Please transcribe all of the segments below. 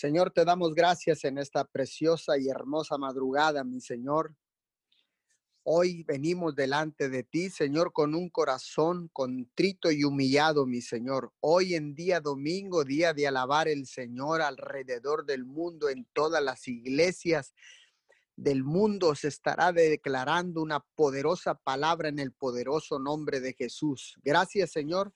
Señor, te damos gracias en esta preciosa y hermosa madrugada, mi Señor. Hoy venimos delante de ti, Señor, con un corazón contrito y humillado, mi Señor. Hoy en día domingo, día de alabar el Señor alrededor del mundo, en todas las iglesias del mundo se estará declarando una poderosa palabra en el poderoso nombre de Jesús. Gracias, Señor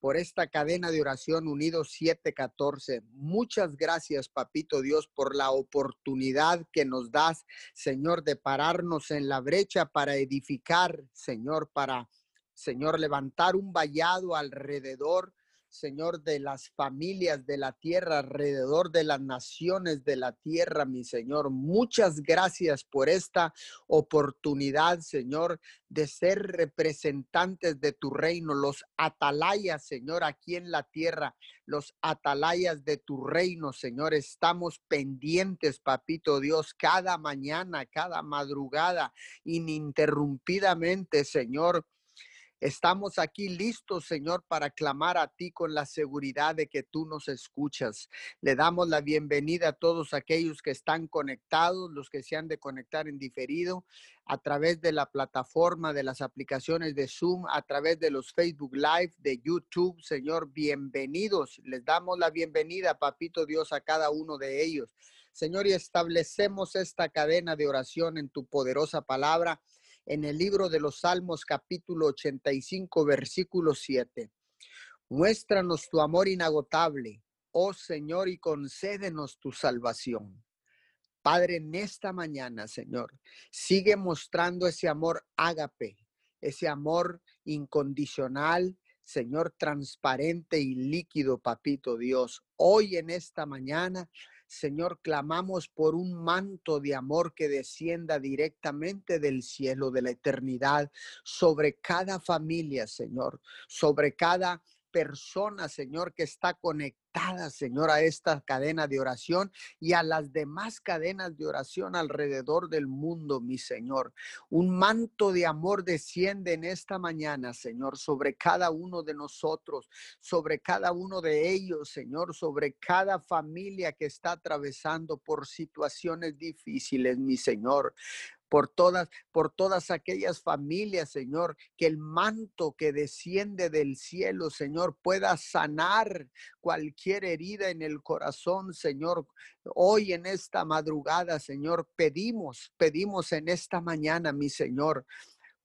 por esta cadena de oración Unidos 714. Muchas gracias, Papito Dios, por la oportunidad que nos das, Señor, de pararnos en la brecha para edificar, Señor, para, Señor, levantar un vallado alrededor Señor, de las familias de la tierra, alrededor de las naciones de la tierra, mi Señor. Muchas gracias por esta oportunidad, Señor, de ser representantes de tu reino, los atalayas, Señor, aquí en la tierra, los atalayas de tu reino, Señor. Estamos pendientes, papito Dios, cada mañana, cada madrugada, ininterrumpidamente, Señor Estamos aquí listos, Señor, para clamar a ti con la seguridad de que tú nos escuchas. Le damos la bienvenida a todos aquellos que están conectados, los que se han de conectar en diferido, a través de la plataforma de las aplicaciones de Zoom, a través de los Facebook Live, de YouTube. Señor, bienvenidos. Les damos la bienvenida, Papito Dios, a cada uno de ellos. Señor, y establecemos esta cadena de oración en tu poderosa palabra en el libro de los Salmos capítulo 85 versículo 7. Muéstranos tu amor inagotable, oh Señor, y concédenos tu salvación. Padre, en esta mañana, Señor, sigue mostrando ese amor ágape, ese amor incondicional, Señor, transparente y líquido, papito Dios. Hoy en esta mañana Señor, clamamos por un manto de amor que descienda directamente del cielo, de la eternidad, sobre cada familia, Señor, sobre cada persona, Señor, que está conectada, Señor, a esta cadena de oración y a las demás cadenas de oración alrededor del mundo, mi Señor. Un manto de amor desciende en esta mañana, Señor, sobre cada uno de nosotros, sobre cada uno de ellos, Señor, sobre cada familia que está atravesando por situaciones difíciles, mi Señor por todas, por todas aquellas familias, Señor, que el manto que desciende del cielo, Señor, pueda sanar cualquier herida en el corazón, Señor. Hoy en esta madrugada, Señor, pedimos, pedimos en esta mañana, mi Señor,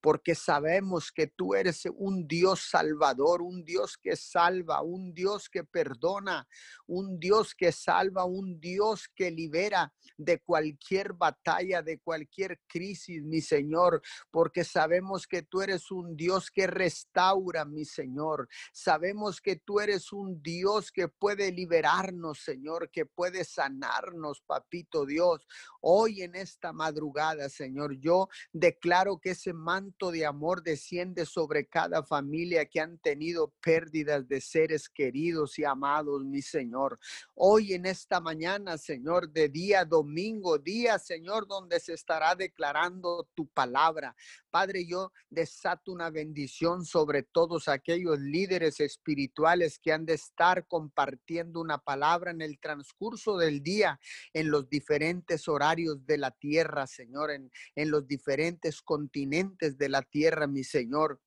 porque sabemos que tú eres un Dios salvador, un Dios que salva, un Dios que perdona, un Dios que salva, un Dios que libera de cualquier batalla, de cualquier crisis, mi Señor, porque sabemos que tú eres un Dios que restaura, mi Señor. Sabemos que tú eres un Dios que puede liberarnos, Señor, que puede sanarnos, papito Dios. Hoy en esta madrugada, Señor, yo declaro que ese manto de amor desciende sobre cada familia que han tenido pérdidas de seres queridos y amados, mi Señor. Hoy en esta mañana, Señor, de día domingo, día, Señor, donde se estará declarando tu palabra. Padre, yo desato una bendición sobre todos aquellos líderes espirituales que han de estar compartiendo una palabra en el transcurso del día, en los diferentes horarios de la tierra, Señor, en, en los diferentes continentes de la tierra, mi Señor.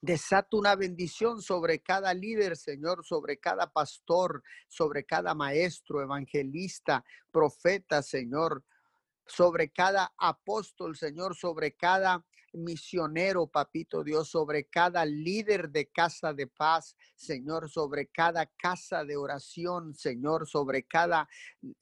Desato una bendición sobre cada líder, Señor, sobre cada pastor, sobre cada maestro, evangelista, profeta, Señor, sobre cada apóstol, Señor, sobre cada misionero, papito Dios, sobre cada líder de casa de paz, Señor, sobre cada casa de oración, Señor, sobre cada,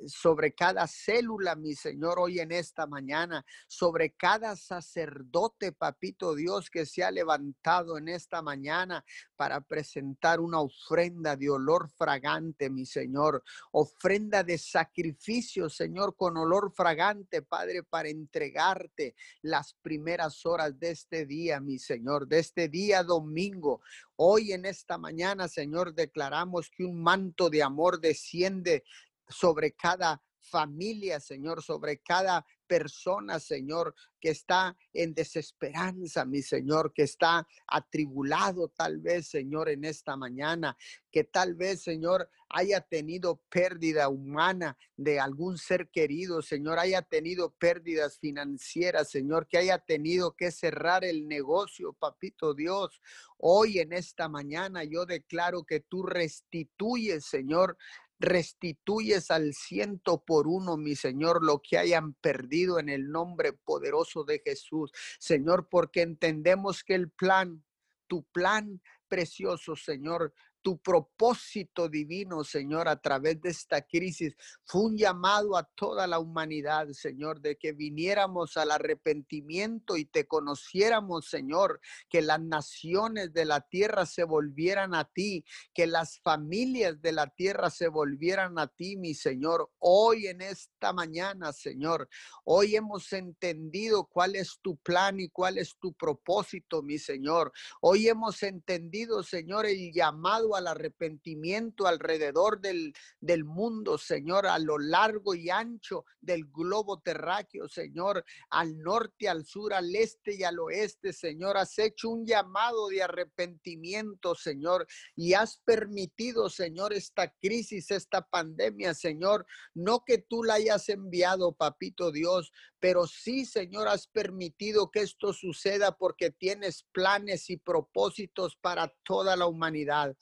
sobre cada célula, mi Señor, hoy en esta mañana, sobre cada sacerdote, papito Dios, que se ha levantado en esta mañana para presentar una ofrenda de olor fragante, mi Señor, ofrenda de sacrificio, Señor, con olor fragante, Padre, para entregarte las primeras horas de este día, mi Señor, de este día domingo. Hoy en esta mañana, Señor, declaramos que un manto de amor desciende sobre cada familia, Señor, sobre cada persona, Señor, que está en desesperanza, mi Señor, que está atribulado tal vez, Señor, en esta mañana, que tal vez, Señor, haya tenido pérdida humana de algún ser querido, Señor, haya tenido pérdidas financieras, Señor, que haya tenido que cerrar el negocio, papito Dios. Hoy en esta mañana yo declaro que tú restituyes, Señor, restituyes al ciento por uno, mi Señor, lo que hayan perdido en el nombre poderoso de Jesús. Señor, porque entendemos que el plan, tu plan precioso, Señor, tu propósito divino, Señor, a través de esta crisis. Fue un llamado a toda la humanidad, Señor, de que viniéramos al arrepentimiento y te conociéramos, Señor, que las naciones de la tierra se volvieran a ti, que las familias de la tierra se volvieran a ti, mi Señor. Hoy en esta mañana, Señor, hoy hemos entendido cuál es tu plan y cuál es tu propósito, mi Señor. Hoy hemos entendido, Señor, el llamado al arrepentimiento alrededor del, del mundo, Señor, a lo largo y ancho del globo terráqueo, Señor, al norte, al sur, al este y al oeste, Señor. Has hecho un llamado de arrepentimiento, Señor, y has permitido, Señor, esta crisis, esta pandemia, Señor, no que tú la hayas enviado, papito Dios, pero sí, Señor, has permitido que esto suceda porque tienes planes y propósitos para toda la humanidad.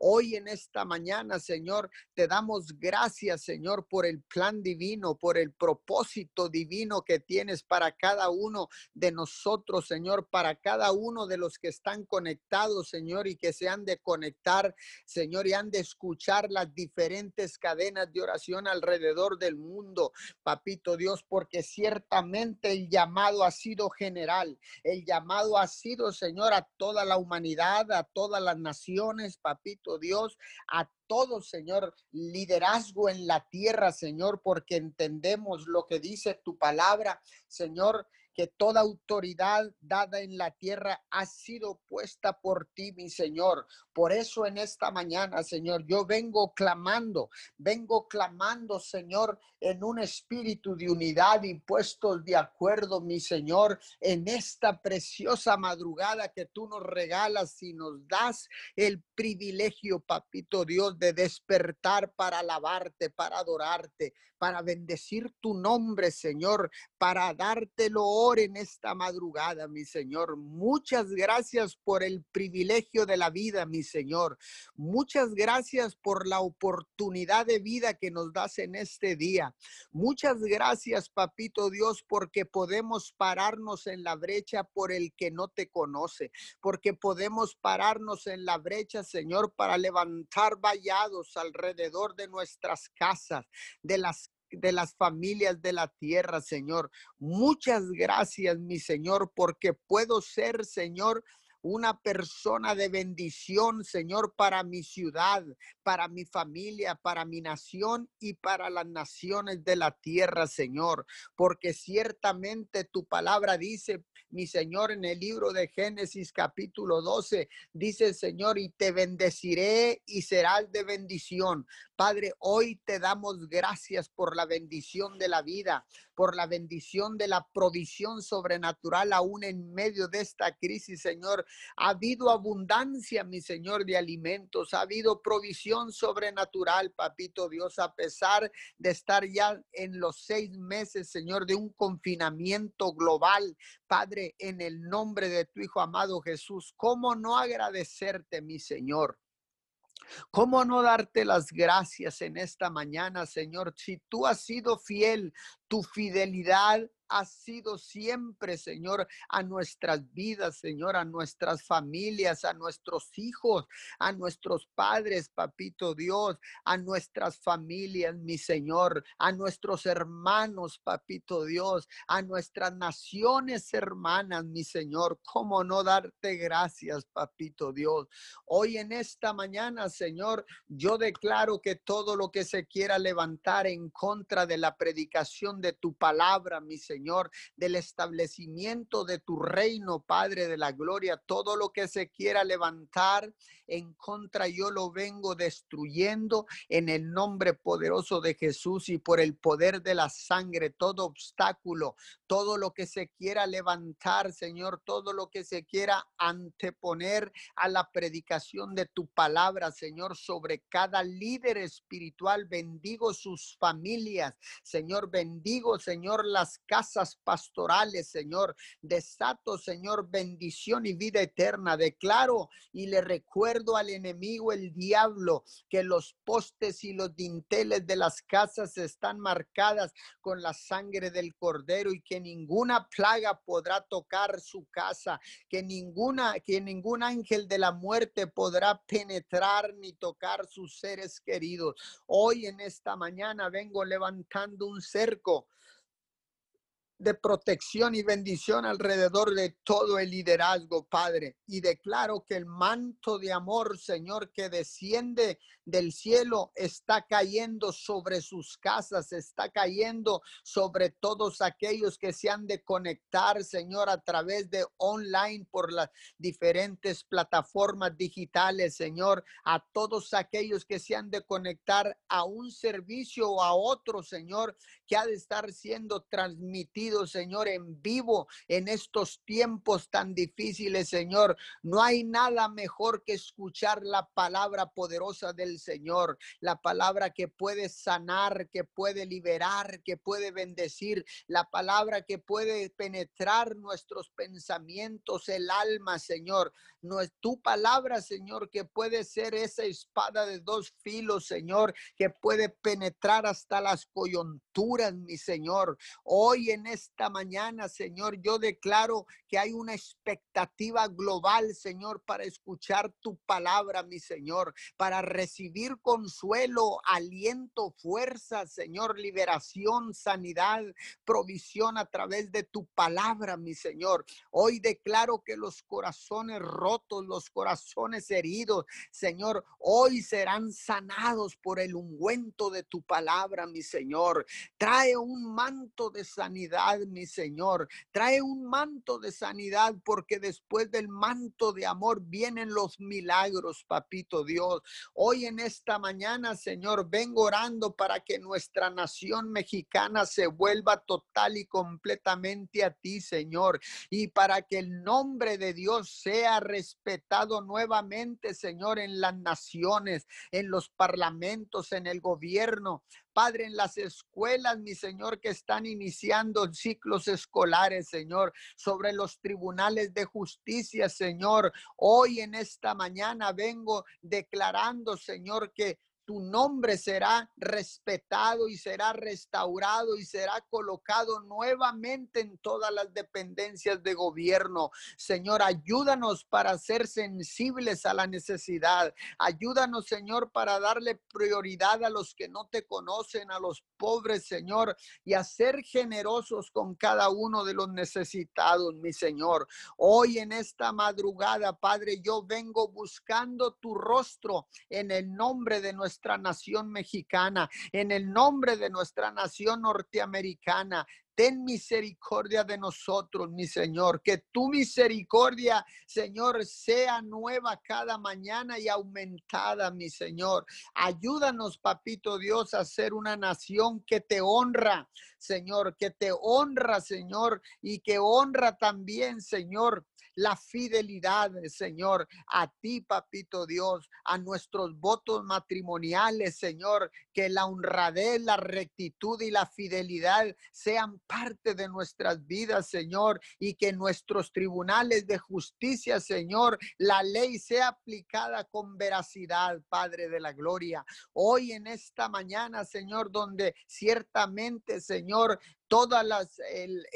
Hoy en esta mañana, Señor, te damos gracias, Señor, por el plan divino, por el propósito divino que tienes para cada uno de nosotros, Señor, para cada uno de los que están conectados, Señor, y que se han de conectar, Señor, y han de escuchar las diferentes cadenas de oración alrededor del mundo, papito Dios, porque ciertamente el llamado ha sido general, el llamado ha sido, Señor, a toda la humanidad, a todas las naciones, papito Dios, a todo, Señor, liderazgo en la tierra, Señor, porque entendemos lo que dice tu palabra, Señor, que toda autoridad dada en la tierra ha sido puesta por ti, mi Señor. Por eso en esta mañana, Señor, yo vengo clamando, vengo clamando, Señor, en un espíritu de unidad y puestos de acuerdo, mi Señor, en esta preciosa madrugada que tú nos regalas y nos das el privilegio, papito Dios, de despertar para alabarte, para adorarte, para bendecir tu nombre, Señor, para darte honor en esta madrugada, mi Señor. Muchas gracias por el privilegio de la vida, mi Señor. Muchas gracias por la oportunidad de vida que nos das en este día. Muchas gracias, papito Dios, porque podemos pararnos en la brecha por el que no te conoce, porque podemos pararnos en la brecha, Señor, para levantar vallados alrededor de nuestras casas, de las de las familias de la tierra, Señor. Muchas gracias, mi Señor, porque puedo ser, Señor, una persona de bendición, Señor, para mi ciudad, para mi familia, para mi nación y para las naciones de la tierra, Señor. Porque ciertamente tu palabra dice, mi Señor, en el libro de Génesis capítulo 12, dice Señor, y te bendeciré y serás de bendición. Padre, hoy te damos gracias por la bendición de la vida, por la bendición de la provisión sobrenatural aún en medio de esta crisis, Señor. Ha habido abundancia, mi Señor, de alimentos, ha habido provisión sobrenatural, papito Dios, a pesar de estar ya en los seis meses, Señor, de un confinamiento global. Padre, en el nombre de tu Hijo amado Jesús, ¿cómo no agradecerte, mi Señor? ¿Cómo no darte las gracias en esta mañana, Señor? Si tú has sido fiel, tu fidelidad ha sido siempre, Señor, a nuestras vidas, Señor, a nuestras familias, a nuestros hijos, a nuestros padres, papito Dios, a nuestras familias, mi Señor, a nuestros hermanos, papito Dios, a nuestras naciones hermanas, mi Señor. ¿Cómo no darte gracias, papito Dios? Hoy en esta mañana, Señor, yo declaro que todo lo que se quiera levantar en contra de la predicación de tu palabra, mi Señor, Señor, del establecimiento de tu reino, Padre de la gloria. Todo lo que se quiera levantar en contra, yo lo vengo destruyendo en el nombre poderoso de Jesús y por el poder de la sangre, todo obstáculo, todo lo que se quiera levantar, Señor, todo lo que se quiera anteponer a la predicación de tu palabra, Señor, sobre cada líder espiritual. Bendigo sus familias, Señor, bendigo, Señor, las casas pastorales, Señor. Desato, Señor, bendición y vida eterna. Declaro y le recuerdo al enemigo, el diablo, que los postes y los dinteles de las casas están marcadas con la sangre del cordero y que ninguna plaga podrá tocar su casa, que ninguna, que ningún ángel de la muerte podrá penetrar ni tocar sus seres queridos. Hoy en esta mañana vengo levantando un cerco de protección y bendición alrededor de todo el liderazgo, Padre. Y declaro que el manto de amor, Señor, que desciende del cielo está cayendo sobre sus casas, está cayendo sobre todos aquellos que se han de conectar, Señor, a través de online por las diferentes plataformas digitales, Señor, a todos aquellos que se han de conectar a un servicio o a otro, Señor, que ha de estar siendo transmitido, Señor, en vivo en estos tiempos tan difíciles, Señor. No hay nada mejor que escuchar la palabra poderosa del Señor, la palabra que puede sanar, que puede liberar, que puede bendecir, la palabra que puede penetrar nuestros pensamientos, el alma, Señor. No es tu palabra, Señor, que puede ser esa espada de dos filos, Señor, que puede penetrar hasta las coyunturas, mi Señor. Hoy en esta mañana, Señor, yo declaro que hay una expectativa global, Señor, para escuchar tu palabra, mi Señor, para recibir consuelo, aliento, fuerza, Señor, liberación, sanidad, provisión a través de tu palabra, mi Señor. Hoy declaro que los corazones rotos, los corazones heridos, Señor, hoy serán sanados por el ungüento de tu palabra, mi Señor. Trae un manto de sanidad, mi Señor. Trae un manto de sanidad porque después del manto de amor vienen los milagros, papito Dios. Hoy en esta mañana, Señor, vengo orando para que nuestra nación mexicana se vuelva total y completamente a ti, Señor, y para que el nombre de Dios sea respetado nuevamente, Señor, en las naciones, en los parlamentos, en el gobierno. Padre, en las escuelas, mi Señor, que están iniciando ciclos escolares, Señor, sobre los tribunales de justicia, Señor. Hoy en esta mañana vengo declarando, Señor, que tu nombre será respetado y será restaurado y será colocado nuevamente en todas las dependencias de gobierno. Señor, ayúdanos para ser sensibles a la necesidad. Ayúdanos, Señor, para darle prioridad a los que no te conocen, a los pobres, Señor, y a ser generosos con cada uno de los necesitados, mi Señor. Hoy en esta madrugada, Padre, yo vengo buscando tu rostro en el nombre de nuestro nuestra nación mexicana, en el nombre de nuestra nación norteamericana. Ten misericordia de nosotros, mi Señor. Que tu misericordia, Señor, sea nueva cada mañana y aumentada, mi Señor. Ayúdanos, papito Dios, a ser una nación que te honra, Señor, que te honra, Señor, y que honra también, Señor, la fidelidad, Señor, a ti, papito Dios, a nuestros votos matrimoniales, Señor, que la honradez, la rectitud y la fidelidad sean parte de nuestras vidas, Señor, y que nuestros tribunales de justicia, Señor, la ley sea aplicada con veracidad, Padre de la Gloria. Hoy en esta mañana, Señor, donde ciertamente, Señor, todas las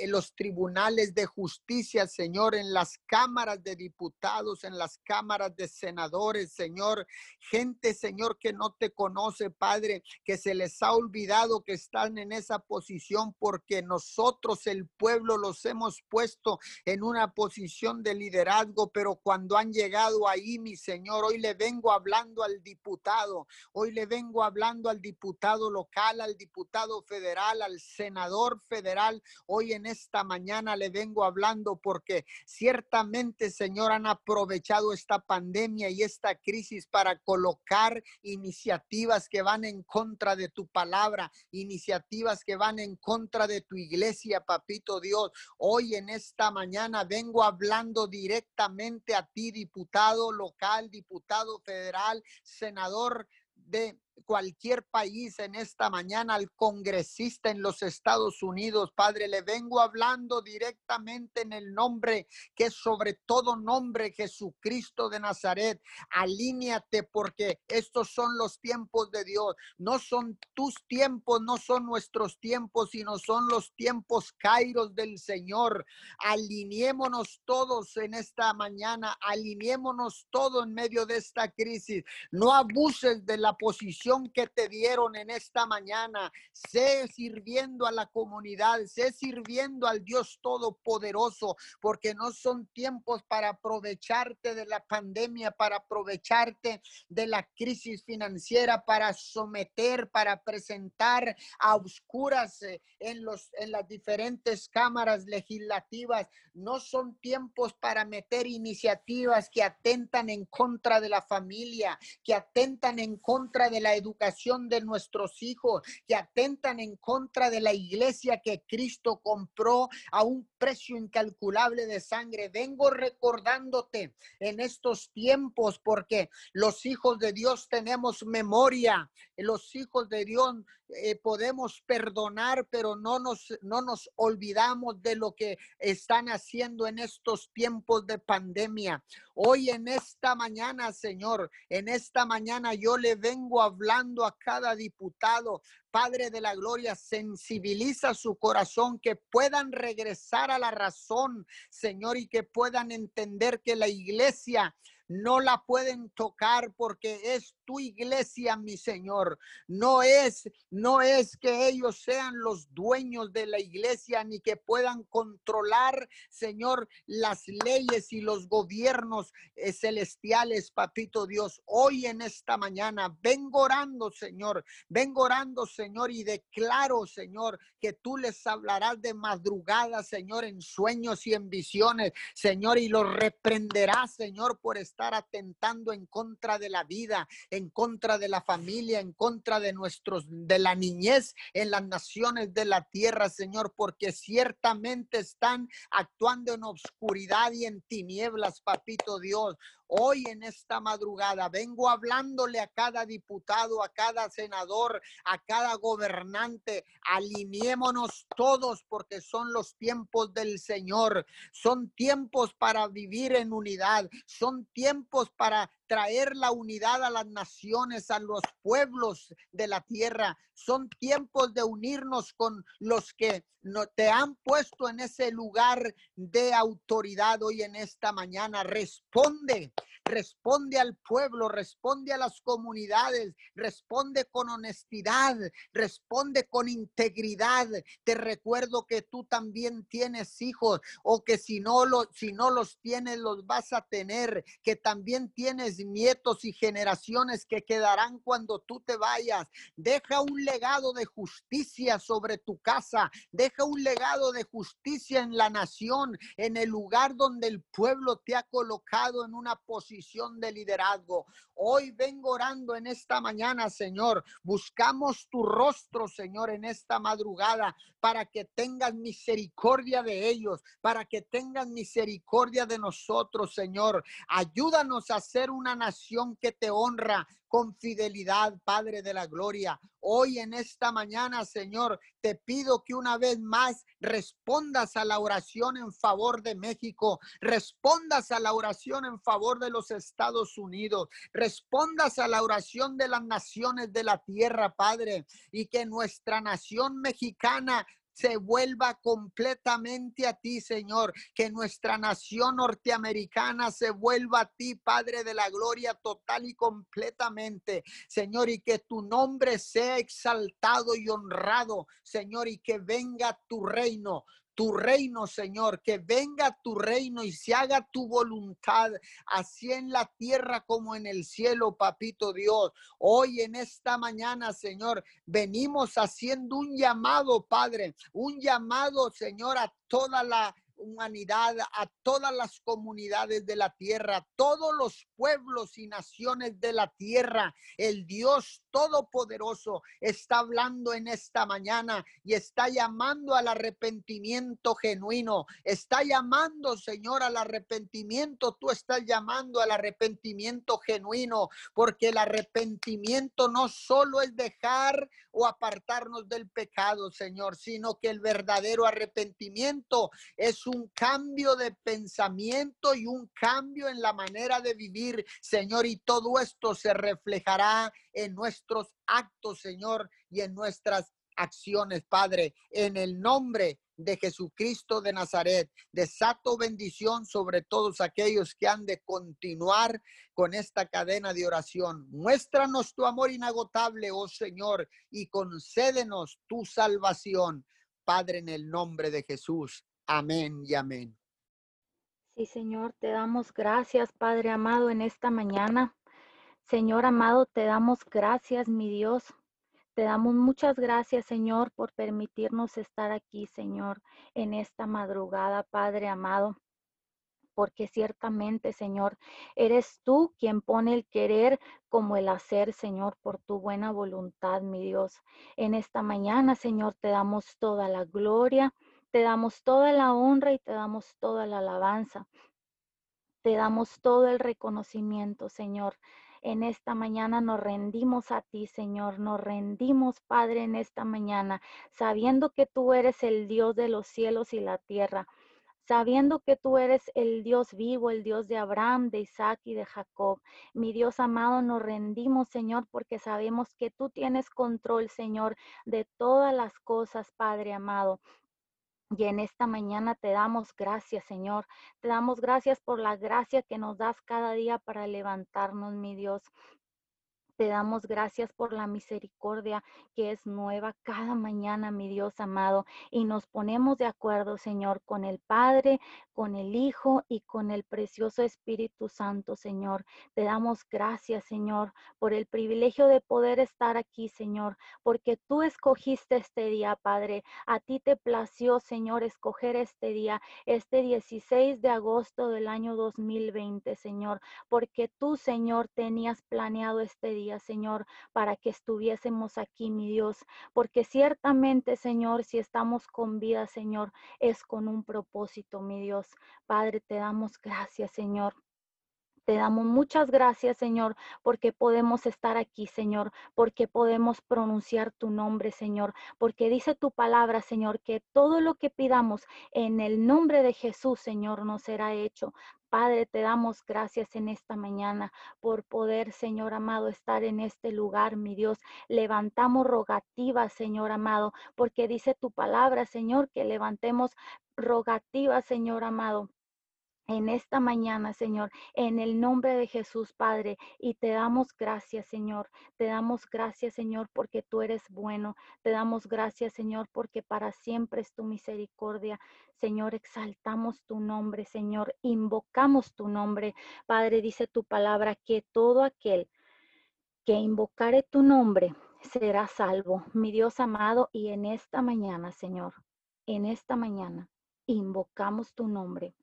los tribunales de justicia, Señor, en las cámaras de diputados, en las cámaras de senadores, Señor, gente, Señor, que no te conoce, Padre, que se les ha olvidado que están en esa posición porque nosotros, el pueblo, los hemos puesto en una posición de liderazgo, pero cuando han llegado ahí, mi Señor, hoy le vengo hablando al diputado, hoy le vengo hablando al diputado local, al diputado federal, al senador federal. Hoy en esta mañana le vengo hablando porque ciertamente, Señor, han aprovechado esta pandemia y esta crisis para colocar iniciativas que van en contra de tu palabra, iniciativas que van en contra de tu iglesia, papito Dios. Hoy en esta mañana vengo hablando directamente a ti, diputado local, diputado federal, senador de cualquier país en esta mañana, al congresista en los Estados Unidos. Padre, le vengo hablando directamente en el nombre que sobre todo nombre Jesucristo de Nazaret. Alíñate porque estos son los tiempos de Dios. No son tus tiempos, no son nuestros tiempos, sino son los tiempos kairos del Señor. Alineémonos todos en esta mañana, alineémonos todos en medio de esta crisis. No abuses de la posición que te dieron en esta mañana. Sé sirviendo a la comunidad, sé sirviendo al Dios Todopoderoso, porque no son tiempos para aprovecharte de la pandemia, para aprovecharte de la crisis financiera, para someter, para presentar a oscuras eh, en, los, en las diferentes cámaras legislativas. No son tiempos para meter iniciativas que atentan en contra de la familia, que atentan en contra de la educación de nuestros hijos, que atentan en contra de la iglesia que Cristo compró a un precio incalculable de sangre. Vengo recordándote en estos tiempos porque los hijos de Dios tenemos memoria, los hijos de Dios eh, podemos perdonar, pero no nos, no nos olvidamos de lo que están haciendo en estos tiempos de pandemia. Hoy en esta mañana, Señor, en esta mañana yo le vengo hablando a cada diputado, Padre de la Gloria, sensibiliza su corazón, que puedan regresar a la razón, Señor, y que puedan entender que la iglesia no la pueden tocar porque es tu iglesia, mi Señor. No es, no es que ellos sean los dueños de la iglesia ni que puedan controlar, Señor, las leyes y los gobiernos eh, celestiales, papito Dios. Hoy en esta mañana vengo orando, Señor, vengo orando, Señor, y declaro, Señor, que tú les hablarás de madrugada, Señor, en sueños y en visiones, Señor, y los reprenderás, Señor, por estar atentando en contra de la vida, en contra de la familia, en contra de nuestros, de la niñez en las naciones de la tierra, Señor, porque ciertamente están actuando en obscuridad y en tinieblas, papito Dios. Hoy en esta madrugada vengo hablándole a cada diputado, a cada senador, a cada gobernante. Alineémonos todos porque son los tiempos del Señor. Son tiempos para vivir en unidad. Son tiempos para traer la unidad a las naciones, a los pueblos de la tierra. Son tiempos de unirnos con los que te han puesto en ese lugar de autoridad hoy en esta mañana. Responde, responde al pueblo, responde a las comunidades, responde con honestidad, responde con integridad. Te recuerdo que tú también tienes hijos o que si no, lo, si no los tienes, los vas a tener, que también tienes nietos y generaciones que quedarán cuando tú te vayas. Deja un legado de justicia sobre tu casa, deja un legado de justicia en la nación, en el lugar donde el pueblo te ha colocado en una posición de liderazgo. Hoy vengo orando en esta mañana, Señor. Buscamos tu rostro, Señor, en esta madrugada para que tengas misericordia de ellos, para que tengas misericordia de nosotros, Señor. Ayúdanos a ser una nación que te honra con fidelidad, Padre de la Gloria. Hoy en esta mañana, Señor, te pido que una vez más respondas a la oración en favor de México, respondas a la oración en favor de los Estados Unidos, respondas a la oración de las naciones de la tierra, Padre, y que nuestra nación mexicana se vuelva completamente a ti, Señor. Que nuestra nación norteamericana se vuelva a ti, Padre de la gloria, total y completamente, Señor, y que tu nombre sea exaltado y honrado, Señor, y que venga tu reino tu reino, Señor, que venga tu reino y se haga tu voluntad, así en la tierra como en el cielo, papito Dios. Hoy en esta mañana, Señor, venimos haciendo un llamado, Padre, un llamado, Señor, a toda la humanidad, a todas las comunidades de la tierra, todos los pueblos y naciones de la tierra. El Dios Todopoderoso está hablando en esta mañana y está llamando al arrepentimiento genuino. Está llamando, Señor, al arrepentimiento. Tú estás llamando al arrepentimiento genuino, porque el arrepentimiento no solo es dejar o apartarnos del pecado, Señor, sino que el verdadero arrepentimiento es un cambio de pensamiento y un cambio en la manera de vivir, Señor, y todo esto se reflejará en nuestros actos, Señor, y en nuestras acciones, Padre, en el nombre de Jesucristo de Nazaret. Desato bendición sobre todos aquellos que han de continuar con esta cadena de oración. Muéstranos tu amor inagotable, oh Señor, y concédenos tu salvación, Padre, en el nombre de Jesús. Amén y amén. Sí, Señor, te damos gracias, Padre amado, en esta mañana. Señor amado, te damos gracias, mi Dios. Te damos muchas gracias, Señor, por permitirnos estar aquí, Señor, en esta madrugada, Padre amado. Porque ciertamente, Señor, eres tú quien pone el querer como el hacer, Señor, por tu buena voluntad, mi Dios. En esta mañana, Señor, te damos toda la gloria, te damos toda la honra y te damos toda la alabanza. Te damos todo el reconocimiento, Señor. En esta mañana nos rendimos a ti, Señor. Nos rendimos, Padre, en esta mañana, sabiendo que tú eres el Dios de los cielos y la tierra sabiendo que tú eres el Dios vivo, el Dios de Abraham, de Isaac y de Jacob. Mi Dios amado, nos rendimos, Señor, porque sabemos que tú tienes control, Señor, de todas las cosas, Padre amado. Y en esta mañana te damos gracias, Señor. Te damos gracias por la gracia que nos das cada día para levantarnos, mi Dios. Te damos gracias por la misericordia que es nueva cada mañana, mi Dios amado. Y nos ponemos de acuerdo, Señor, con el Padre, con el Hijo y con el precioso Espíritu Santo, Señor. Te damos gracias, Señor, por el privilegio de poder estar aquí, Señor, porque tú escogiste este día, Padre. A ti te plació, Señor, escoger este día, este 16 de agosto del año 2020, Señor, porque tú, Señor, tenías planeado este día Señor, para que estuviésemos aquí, mi Dios, porque ciertamente, Señor, si estamos con vida, Señor, es con un propósito, mi Dios. Padre, te damos gracias, Señor. Te damos muchas gracias, Señor, porque podemos estar aquí, Señor, porque podemos pronunciar tu nombre, Señor, porque dice tu palabra, Señor, que todo lo que pidamos en el nombre de Jesús, Señor, nos será hecho. Padre, te damos gracias en esta mañana por poder, Señor amado, estar en este lugar, mi Dios. Levantamos rogativas, Señor amado, porque dice tu palabra, Señor, que levantemos rogativas, Señor amado en esta mañana, Señor, en el nombre de Jesús, Padre, y te damos gracias, Señor. Te damos gracias, Señor, porque tú eres bueno. Te damos gracias, Señor, porque para siempre es tu misericordia. Señor, exaltamos tu nombre, Señor, invocamos tu nombre. Padre, dice tu palabra que todo aquel que invocare tu nombre será salvo. Mi Dios amado, y en esta mañana, Señor, en esta mañana, invocamos tu nombre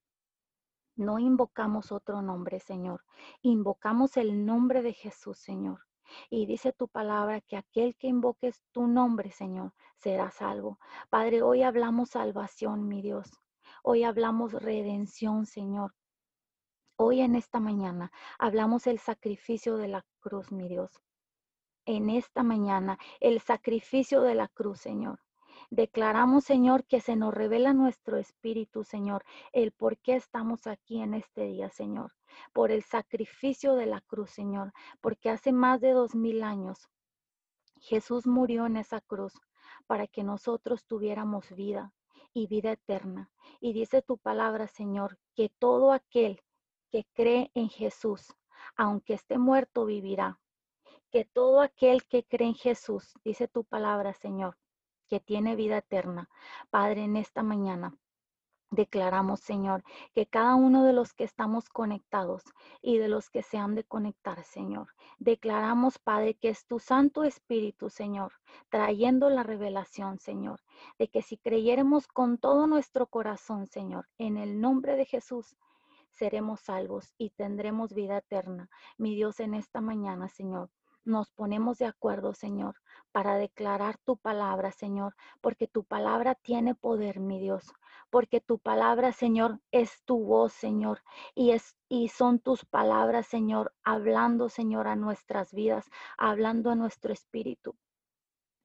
no invocamos otro nombre, Señor. Invocamos el nombre de Jesús, Señor. Y dice tu palabra que aquel que invoques tu nombre, Señor, será salvo. Padre, hoy hablamos salvación, mi Dios. Hoy hablamos redención, Señor. Hoy en esta mañana hablamos el sacrificio de la cruz, mi Dios. En esta mañana, el sacrificio de la cruz, Señor. Declaramos, Señor, que se nos revela nuestro espíritu, Señor, el por qué estamos aquí en este día, Señor, por el sacrificio de la cruz, Señor, porque hace más de dos mil años Jesús murió en esa cruz para que nosotros tuviéramos vida y vida eterna. Y dice tu palabra, Señor, que todo aquel que cree en Jesús, aunque esté muerto, vivirá. Que todo aquel que cree en Jesús, dice tu palabra, Señor, que tiene vida eterna. Padre, en esta mañana Declaramos, Señor, que cada uno de los que estamos conectados y de los que se han de conectar, Señor, declaramos, Padre, que es tu Santo Espíritu, Señor, trayendo la revelación, Señor, de que si creyéramos con todo nuestro corazón, Señor, en el nombre de Jesús, seremos salvos y tendremos vida eterna. Mi Dios, en esta mañana, Señor, nos ponemos de acuerdo, Señor, para declarar tu palabra, Señor, porque tu palabra tiene poder, mi Dios porque tu palabra, Señor, es tu voz, Señor, y es y son tus palabras, Señor, hablando, Señor, a nuestras vidas, hablando a nuestro espíritu.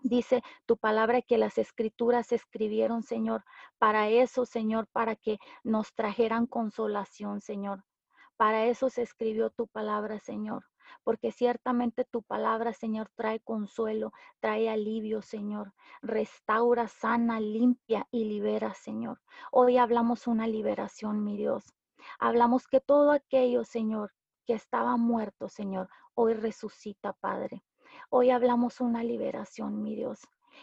Dice tu palabra que las escrituras se escribieron, Señor, para eso, Señor, para que nos trajeran consolación, Señor. Para eso se escribió tu palabra, Señor porque ciertamente tu palabra, Señor, trae consuelo, trae alivio, Señor. Restaura, sana, limpia y libera, Señor. Hoy hablamos una liberación, mi Dios. Hablamos que todo aquello, Señor, que estaba muerto, Señor, hoy resucita, Padre. Hoy hablamos una liberación, mi Dios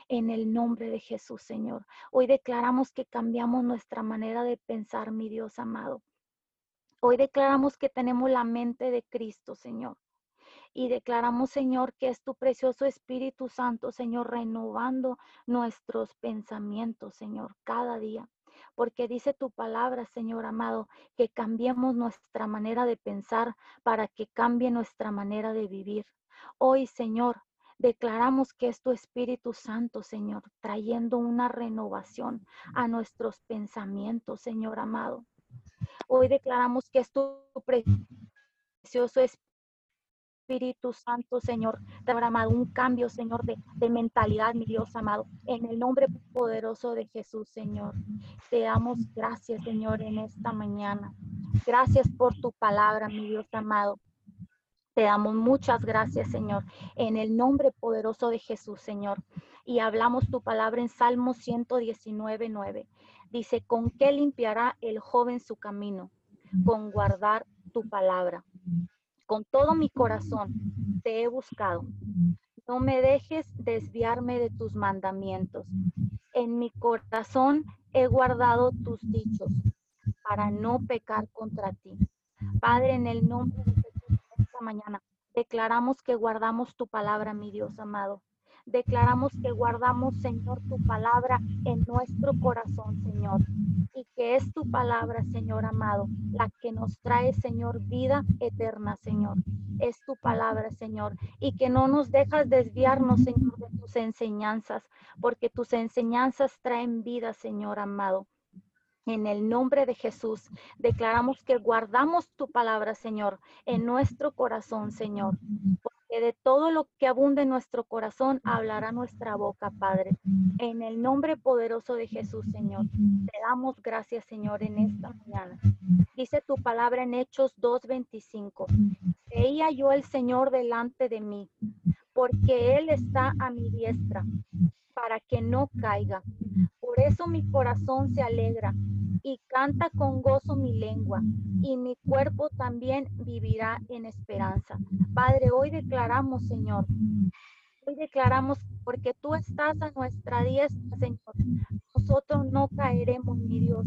en el nombre de Jesús, Señor. Hoy declaramos que cambiamos nuestra manera de pensar, mi Dios amado. Hoy declaramos que tenemos la mente de Cristo, Señor y declaramos, Señor, que es tu precioso Espíritu Santo, Señor, renovando nuestros pensamientos, Señor, cada día. Porque dice tu palabra, Señor amado, que cambiemos nuestra manera de pensar para que cambie nuestra manera de vivir. Hoy, Señor, declaramos que es tu Espíritu Santo, Señor, trayendo una renovación a nuestros pensamientos, Señor amado. Hoy declaramos que es tu precioso Espíritu Espíritu Santo, Señor, amado, un cambio, Señor, de, de, mentalidad, mi Dios amado, en el nombre poderoso de Jesús, Señor. Te damos gracias, Señor, en esta mañana. Gracias por tu palabra, mi Dios amado. Te damos muchas gracias, Señor, en el nombre poderoso de Jesús, Señor. Y hablamos tu palabra en Salmo 119, 9. Dice, ¿con qué limpiará el joven su camino? Con guardar tu palabra con todo mi corazón te he buscado. No me dejes desviarme de tus mandamientos. En mi corazón he guardado tus dichos para no pecar contra ti. Padre, en el nombre de Jesús, esta mañana declaramos que guardamos tu palabra, mi Dios amado. Declaramos que guardamos, Señor, tu palabra en nuestro corazón, Señor. Y que es tu palabra, Señor amado, la que nos trae, Señor, vida eterna, Señor. Es tu palabra, Señor. Y que no nos dejas desviarnos, Señor, de tus enseñanzas, porque tus enseñanzas traen vida, Señor amado. En el nombre de Jesús, declaramos que guardamos tu palabra, Señor, en nuestro corazón, Señor que de todo lo que abunde en nuestro corazón hablará nuestra boca, Padre. En el nombre poderoso de Jesús, Señor, te damos gracias, Señor, en esta mañana. Dice tu palabra en Hechos 2.25. Veía yo el Señor delante de mí, porque Él está a mi diestra, para que no caiga. Por eso mi corazón se alegra y canta con gozo mi lengua, y mi cuerpo también vivirá en esperanza. Padre, hoy declaramos, Señor, hoy declaramos, porque tú estás a nuestra diestra, Señor, nosotros no caeremos, mi Dios.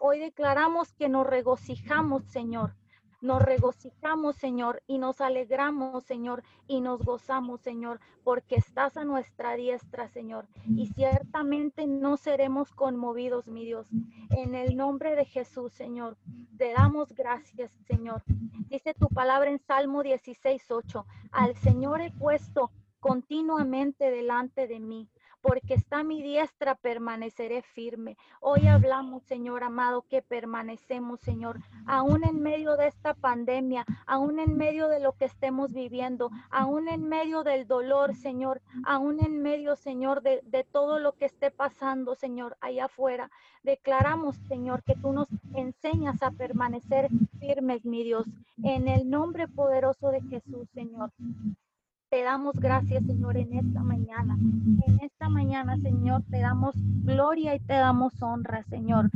Hoy declaramos que nos regocijamos, Señor, nos regocijamos, Señor, y nos alegramos, Señor, y nos gozamos, Señor, porque estás a nuestra diestra, Señor. Y ciertamente no seremos conmovidos, mi Dios. En el nombre de Jesús, Señor, te damos gracias, Señor. Dice tu palabra en Salmo 16, 8. Al Señor he puesto continuamente delante de mí porque está mi diestra, permaneceré firme. Hoy hablamos, Señor amado, que permanecemos, Señor, aún en medio de esta pandemia, aún en medio de lo que estemos viviendo, aún en medio del dolor, Señor, aún en medio, Señor, de, de todo lo que esté pasando, Señor, allá afuera. Declaramos, Señor, que tú nos enseñas a permanecer firmes, mi Dios, en el nombre poderoso de Jesús, Señor. Te damos gracias, Señor, en esta mañana. En esta mañana, Señor, te damos gloria y te damos honra, Señor.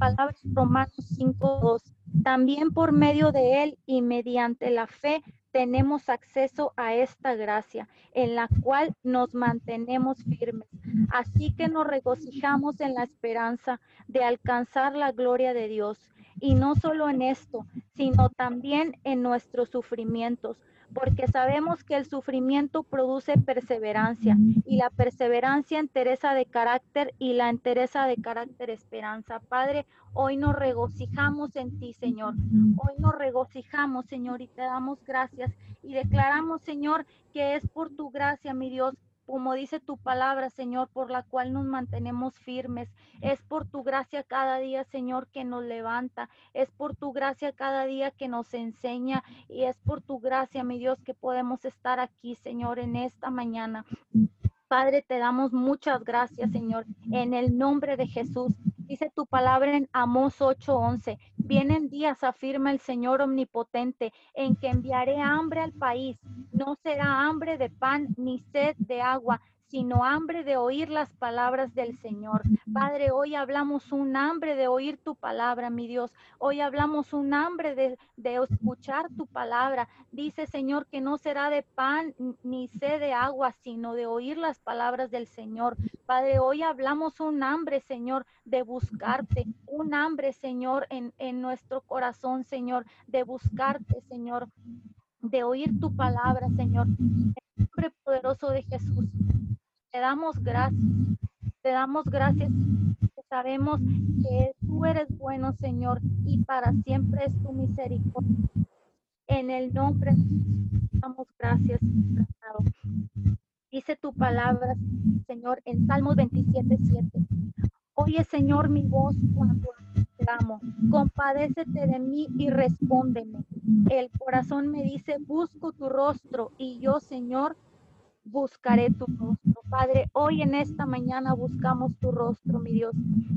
Palabras Romanos 5.2. También por medio de Él y mediante la fe tenemos acceso a esta gracia en la cual nos mantenemos firmes. Así que nos regocijamos en la esperanza de alcanzar la gloria de Dios. Y no solo en esto, sino también en nuestros sufrimientos porque sabemos que el sufrimiento produce perseverancia y la perseverancia entereza de carácter y la entereza de carácter esperanza. Padre, hoy nos regocijamos en ti, Señor. Hoy nos regocijamos, Señor, y te damos gracias y declaramos, Señor, que es por tu gracia, mi Dios, como dice tu palabra, Señor, por la cual nos mantenemos firmes. Es por tu gracia cada día, Señor, que nos levanta. Es por tu gracia cada día que nos enseña. Y es por tu gracia, mi Dios, que podemos estar aquí, Señor, en esta mañana. Padre, te damos muchas gracias, Señor, en el nombre de Jesús. Dice tu palabra en Amos 8:11. Vienen días, afirma el Señor omnipotente, en que enviaré hambre al país. No será hambre de pan ni sed de agua, sino hambre de oír las palabras del Señor. Padre, hoy hablamos un hambre de oír tu palabra, mi Dios. Hoy hablamos un hambre de, escuchar tu palabra. Dice, Señor, que no será de pan ni sed de agua, sino de oír las palabras del Señor. Padre, hoy hablamos un hambre, Señor, de buscarte, un hambre, Señor, en, en nuestro corazón, Señor, de buscarte, Señor, de oír tu palabra, Señor. Nombre poderoso de Jesús. Te damos gracias, te damos gracias. Sabemos que tú eres bueno, Señor, y para siempre es tu misericordia. En el nombre, damos gracias, Dice tu palabra, Señor, en Salmos 27, 7. Oye, Señor, mi voz cuando amo. Compadécete de mí y respóndeme. El corazón me dice, busco tu rostro. Y yo, Señor, buscaré tu rostro. Padre, hoy en esta mañana buscamos tu rostro, mi Dios,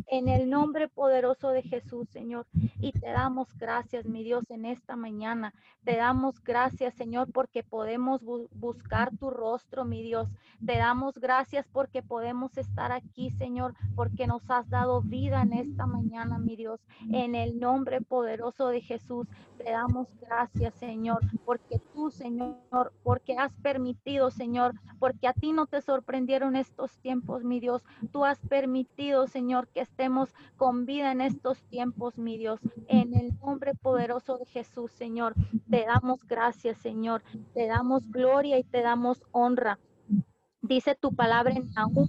en el nombre poderoso de Jesús, Señor. Y te damos gracias, mi Dios, en esta mañana. Te damos gracias, Señor, porque podemos buscar tu rostro, mi Dios. Te damos gracias porque podemos estar aquí, Señor, porque nos has dado vida en esta mañana, mi Dios. En el nombre poderoso de Jesús, te damos gracias, Señor, porque Señor, porque has permitido, Señor, porque a ti no te sorprendieron estos tiempos, mi Dios. Tú has permitido, Señor, que estemos con vida en estos tiempos, mi Dios. En el nombre poderoso de Jesús, Señor, te damos gracias, Señor. Te damos gloria y te damos honra. Dice tu palabra en Nahum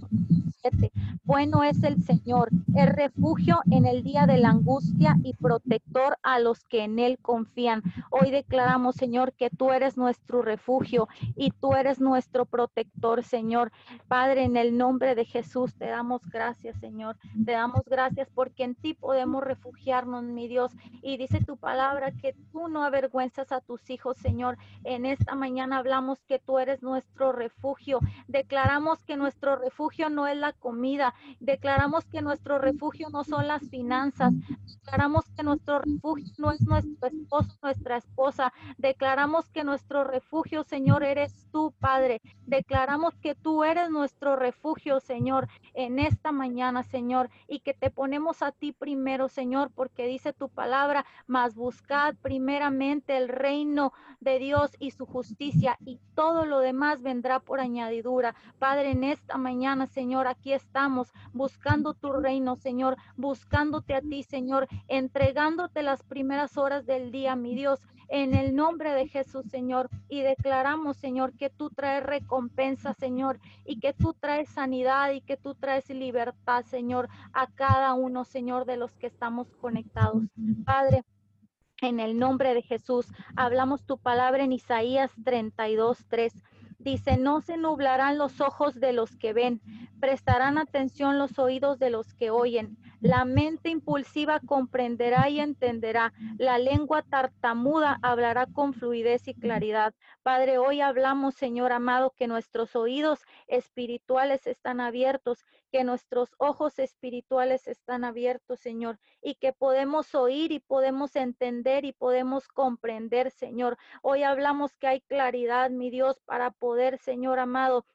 bueno es el Señor, es refugio en el día de la angustia y protector a los que en Él confían. Hoy declaramos, Señor, que tú eres nuestro refugio y tú eres nuestro protector, Señor. Padre, en el nombre de Jesús te damos gracias, Señor. Te damos gracias porque en ti podemos refugiarnos, mi Dios. Y dice tu palabra que tú no avergüenzas a tus hijos, Señor. En esta mañana hablamos que tú eres nuestro refugio. Declaramos que nuestro refugio no es la comida. Declaramos que nuestro refugio no son las finanzas. Declaramos que nuestro refugio no es nuestro esposo, nuestra esposa. Declaramos que nuestro refugio, Señor, eres tú, Padre. Declaramos que tú eres nuestro refugio, Señor, en esta mañana, Señor, y que te ponemos a ti primero, Señor, porque dice tu palabra, mas buscad primeramente el reino de Dios y su justicia y todo lo demás vendrá por añadidura. Padre, en esta mañana, Señor, aquí estamos buscando tu reino, Señor, buscándote a ti, Señor, entregándote las primeras horas del día, mi Dios, en el nombre de Jesús, Señor. Y declaramos, Señor, que tú traes recompensa, Señor, y que tú traes sanidad y que tú traes libertad, Señor, a cada uno, Señor, de los que estamos conectados. Padre, en el nombre de Jesús, hablamos tu palabra en Isaías 32, 3. Dice, no se nublarán los ojos de los que ven, prestarán atención los oídos de los que oyen. La mente impulsiva comprenderá y entenderá. La lengua tartamuda hablará con fluidez y claridad. Padre, hoy hablamos, Señor amado, que nuestros oídos espirituales están abiertos, que nuestros ojos espirituales están abiertos, Señor, y que podemos oír y podemos entender y podemos comprender, Señor. Hoy hablamos que hay claridad, mi Dios, para poder, Señor amado,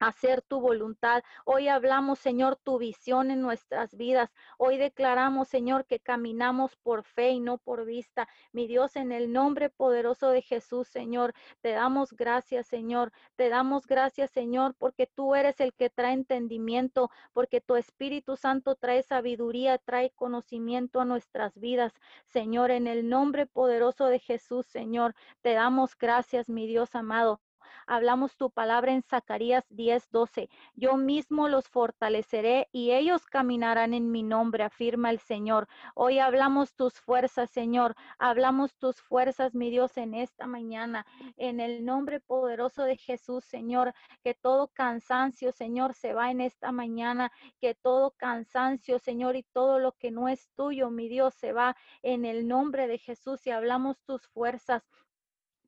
hacer tu voluntad. Hoy hablamos, Señor, tu visión en nuestras vidas. Hoy declaramos, Señor, que caminamos por fe y no por vista. Mi Dios, en el nombre poderoso de Jesús, Señor, te damos gracias, Señor. Te damos gracias, Señor, porque tú eres el que trae entendimiento, porque tu Espíritu Santo trae sabiduría, trae conocimiento a nuestras vidas. Señor, en el nombre poderoso de Jesús, Señor, te damos gracias, mi Dios amado. Hablamos tu palabra en Zacarías 10, 12. Yo mismo los fortaleceré y ellos caminarán en mi nombre, afirma el Señor. Hoy hablamos tus fuerzas, Señor. Hablamos tus fuerzas, mi Dios, en esta mañana. En el nombre poderoso de Jesús, Señor, que todo cansancio, Señor, se va en esta mañana. Que todo cansancio, Señor, y todo lo que no es tuyo, mi Dios, se va en el nombre de Jesús y hablamos tus fuerzas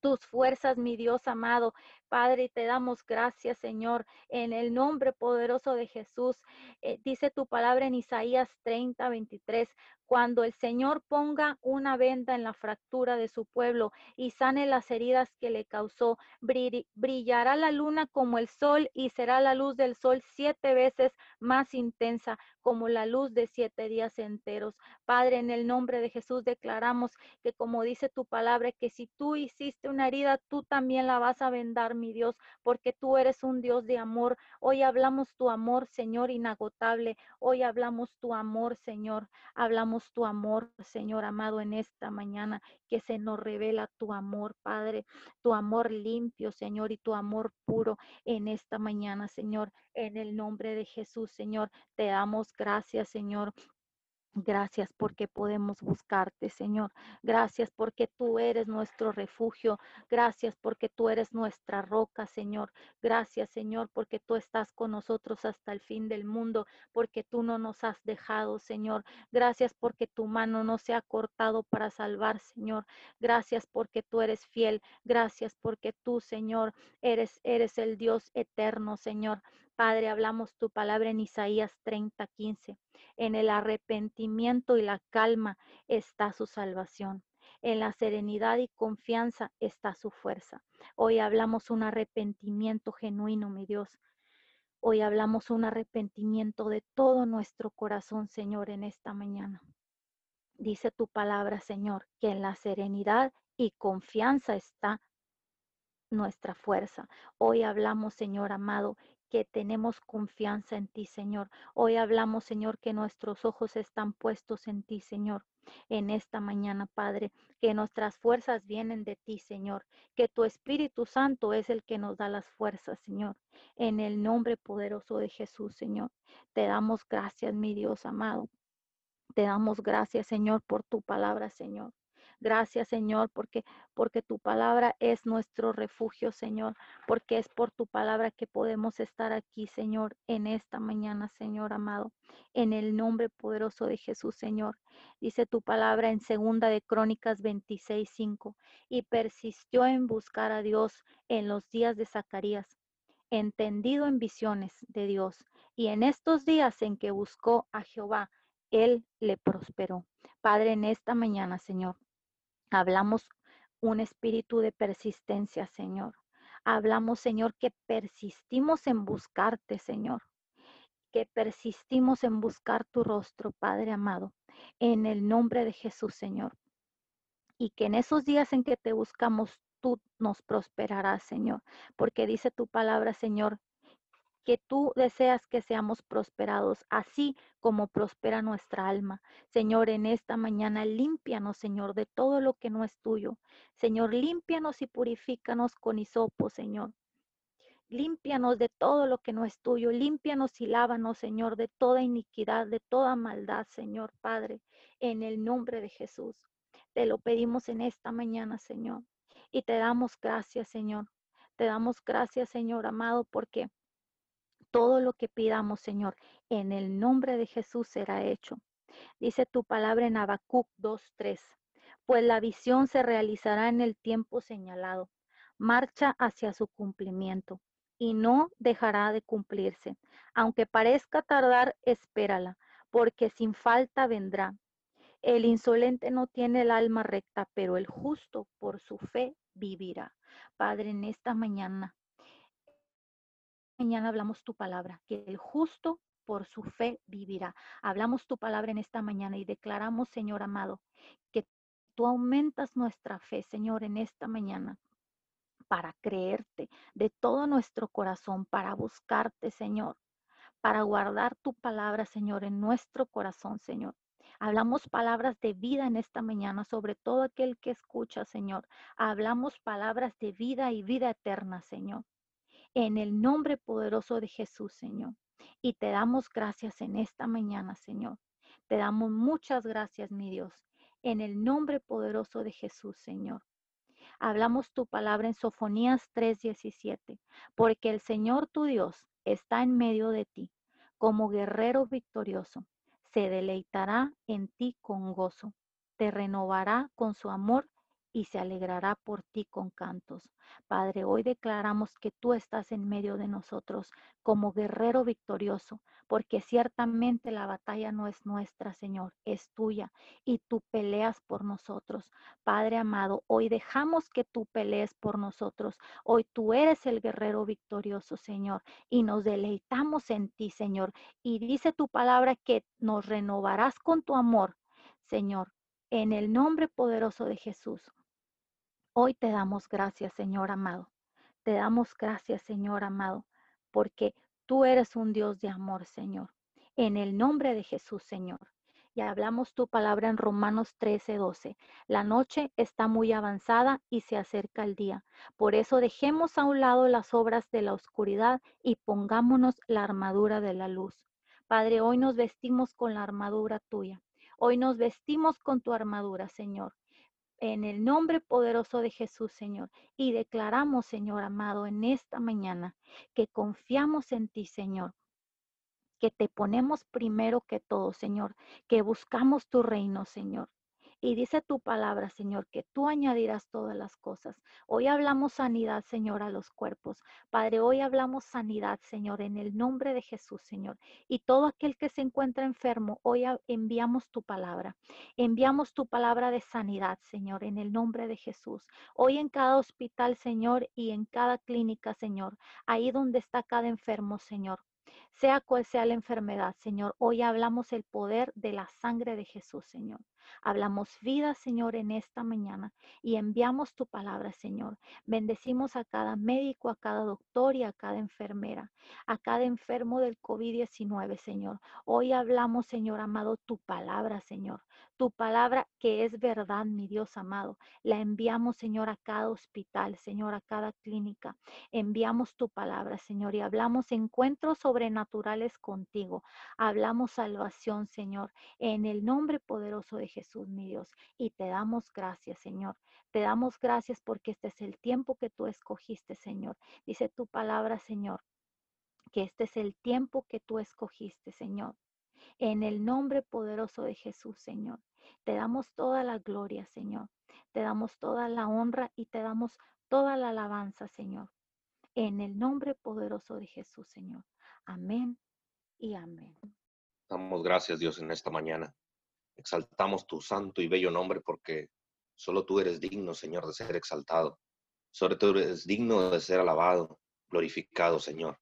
tus fuerzas, mi Dios amado. Padre, te damos gracias, Señor, en el nombre poderoso de Jesús. Eh, dice tu palabra en Isaías 30, 23. Cuando el Señor ponga una venda en la fractura de su pueblo y sane las heridas que le causó, brillará la luna como el sol y será la luz del sol siete veces más intensa como la luz de siete días enteros. Padre, en el nombre de Jesús declaramos que como dice tu palabra, que si tú hiciste una herida, tú también la vas a vendar, mi Dios, porque tú eres un Dios de amor. Hoy hablamos tu amor, Señor, inagotable. Hoy hablamos tu amor, Señor. Hablamos tu amor, Señor amado, en esta mañana, que se nos revela tu amor, Padre, tu amor limpio, Señor, y tu amor puro en esta mañana, Señor. En el nombre de Jesús, Señor, te damos gracias, Señor. Gracias porque podemos buscarte, Señor. Gracias porque tú eres nuestro refugio. Gracias porque tú eres nuestra roca, Señor. Gracias, Señor, porque tú estás con nosotros hasta el fin del mundo, porque tú no nos has dejado, Señor. Gracias porque tu mano no se ha cortado para salvar, Señor. Gracias porque tú eres fiel. Gracias porque tú, Señor, eres eres el Dios eterno, Señor. Padre, hablamos tu palabra en Isaías 30, 15. En el arrepentimiento y la calma está su salvación. En la serenidad y confianza está su fuerza. Hoy hablamos un arrepentimiento genuino, mi Dios. Hoy hablamos un arrepentimiento de todo nuestro corazón, Señor, en esta mañana. Dice tu palabra, Señor, que en la serenidad y confianza está nuestra fuerza. Hoy hablamos, Señor amado, que tenemos confianza en ti, Señor. Hoy hablamos, Señor, que nuestros ojos están puestos en ti, Señor. En esta mañana, Padre, que nuestras fuerzas vienen de ti, Señor. Que tu Espíritu Santo es el que nos da las fuerzas, Señor. En el nombre poderoso de Jesús, Señor. Te damos gracias, mi Dios amado. Te damos gracias, Señor, por tu palabra, Señor. Gracias, Señor, porque porque tu palabra es nuestro refugio, Señor, porque es por tu palabra que podemos estar aquí, Señor, en esta mañana, Señor amado, en el nombre poderoso de Jesús, Señor. Dice tu palabra en segunda de Crónicas 26:5, y persistió en buscar a Dios en los días de Zacarías, entendido en visiones de Dios, y en estos días en que buscó a Jehová, él le prosperó. Padre, en esta mañana, Señor, Hablamos un espíritu de persistencia, Señor. Hablamos, Señor, que persistimos en buscarte, Señor. Que persistimos en buscar tu rostro, Padre amado, en el nombre de Jesús, Señor. Y que en esos días en que te buscamos, tú nos prosperarás, Señor. Porque dice tu palabra, Señor, que tú deseas que seamos prosperados, así como prospera nuestra alma. Señor, en esta mañana límpianos, Señor, de todo lo que no es tuyo. Señor, límpianos y purifícanos con hisopo, Señor. Límpianos de todo lo que no es tuyo. Límpianos y lávanos, Señor, de toda iniquidad, de toda maldad, Señor Padre, en el nombre de Jesús. Te lo pedimos en esta mañana, Señor. Y te damos gracias, Señor. Te damos gracias, Señor amado, porque todo lo que pidamos, Señor, en el nombre de Jesús será hecho. Dice tu palabra en Habacuc 2:3, pues la visión se realizará en el tiempo señalado. Marcha hacia su cumplimiento y no dejará de cumplirse. Aunque parezca tardar, espérala, porque sin falta vendrá. El insolente no tiene el alma recta, pero el justo por su fe vivirá. Padre, en esta mañana mañana hablamos tu palabra, que el justo por su fe vivirá. Hablamos tu palabra en esta mañana y declaramos, Señor amado, que tú aumentas nuestra fe, Señor, en esta mañana para creerte de todo nuestro corazón, para buscarte, Señor, para guardar tu palabra, Señor, en nuestro corazón, Señor. Hablamos palabras de vida en esta mañana, sobre todo aquel que escucha, Señor. Hablamos palabras de vida y vida eterna, Señor. En el nombre poderoso de Jesús, Señor. Y te damos gracias en esta mañana, Señor. Te damos muchas gracias, mi Dios. En el nombre poderoso de Jesús, Señor. Hablamos tu palabra en Sofonías 3:17, porque el Señor tu Dios está en medio de ti, como guerrero victorioso. Se deleitará en ti con gozo, te renovará con su amor y se alegrará por ti con cantos. Padre, hoy declaramos que tú estás en medio de nosotros como guerrero victorioso, porque ciertamente la batalla no es nuestra, Señor, es tuya y tú peleas por nosotros. Padre amado, hoy dejamos que tú pelees por nosotros. Hoy tú eres el guerrero victorioso, Señor, y nos deleitamos en ti, Señor. Y dice tu palabra que nos renovarás con tu amor, Señor, en el nombre poderoso de Jesús. Hoy te damos gracias, Señor amado. Te damos gracias, Señor amado, porque tú eres un Dios de amor, Señor. En el nombre de Jesús, Señor. Y hablamos tu palabra en Romanos 13, 12. La noche está muy avanzada y se acerca el día. Por eso dejemos a un lado las obras de la oscuridad y pongámonos la armadura de la luz. Padre, hoy nos vestimos con la armadura tuya. Hoy nos vestimos con tu armadura, Señor en el nombre poderoso de Jesús, Señor. Y declaramos, Señor amado, en esta mañana que confiamos en ti, Señor, que te ponemos primero que todo, Señor, que buscamos tu reino, Señor. Y dice tu palabra, Señor, que tú añadirás todas las cosas. Hoy hablamos sanidad, Señor, a los cuerpos. Padre, hoy hablamos sanidad, Señor, en el nombre de Jesús, Señor. Y todo aquel que se encuentra enfermo, hoy enviamos tu palabra. Enviamos tu palabra de sanidad, Señor, en el nombre de Jesús. Hoy en cada hospital, Señor, y en cada clínica, Señor, ahí donde está cada enfermo, Señor sea cual sea la enfermedad, Señor. Hoy hablamos el poder de la sangre de Jesús, Señor. Hablamos vida, Señor, en esta mañana y enviamos tu palabra, Señor. Bendecimos a cada médico, a cada doctor y a cada enfermera, a cada enfermo del COVID-19, Señor. Hoy hablamos, Señor amado, tu palabra, Señor. Tu palabra que es verdad, mi Dios amado. La enviamos, Señor, a cada hospital, Señor, a cada clínica. Enviamos tu palabra, Señor, y hablamos encuentros sobrenaturales contigo. Hablamos salvación, Señor, en el nombre poderoso de Jesús. Mi Dios, y te damos gracias, Señor. Te damos gracias porque este es el tiempo que tú escogiste, Señor. Dice tu palabra, Señor, que este es el tiempo que tú escogiste, Señor. En el nombre poderoso de Jesús, Señor. Te damos toda la gloria, Señor. Te damos toda la honra y te damos toda la alabanza, Señor. En el nombre poderoso de Jesús, Señor. Amén y amén. Damos gracias, Dios, en esta mañana. Exaltamos tu santo y bello nombre porque solo tú eres digno, Señor, de ser exaltado. Solo tú eres digno de ser alabado, glorificado, Señor.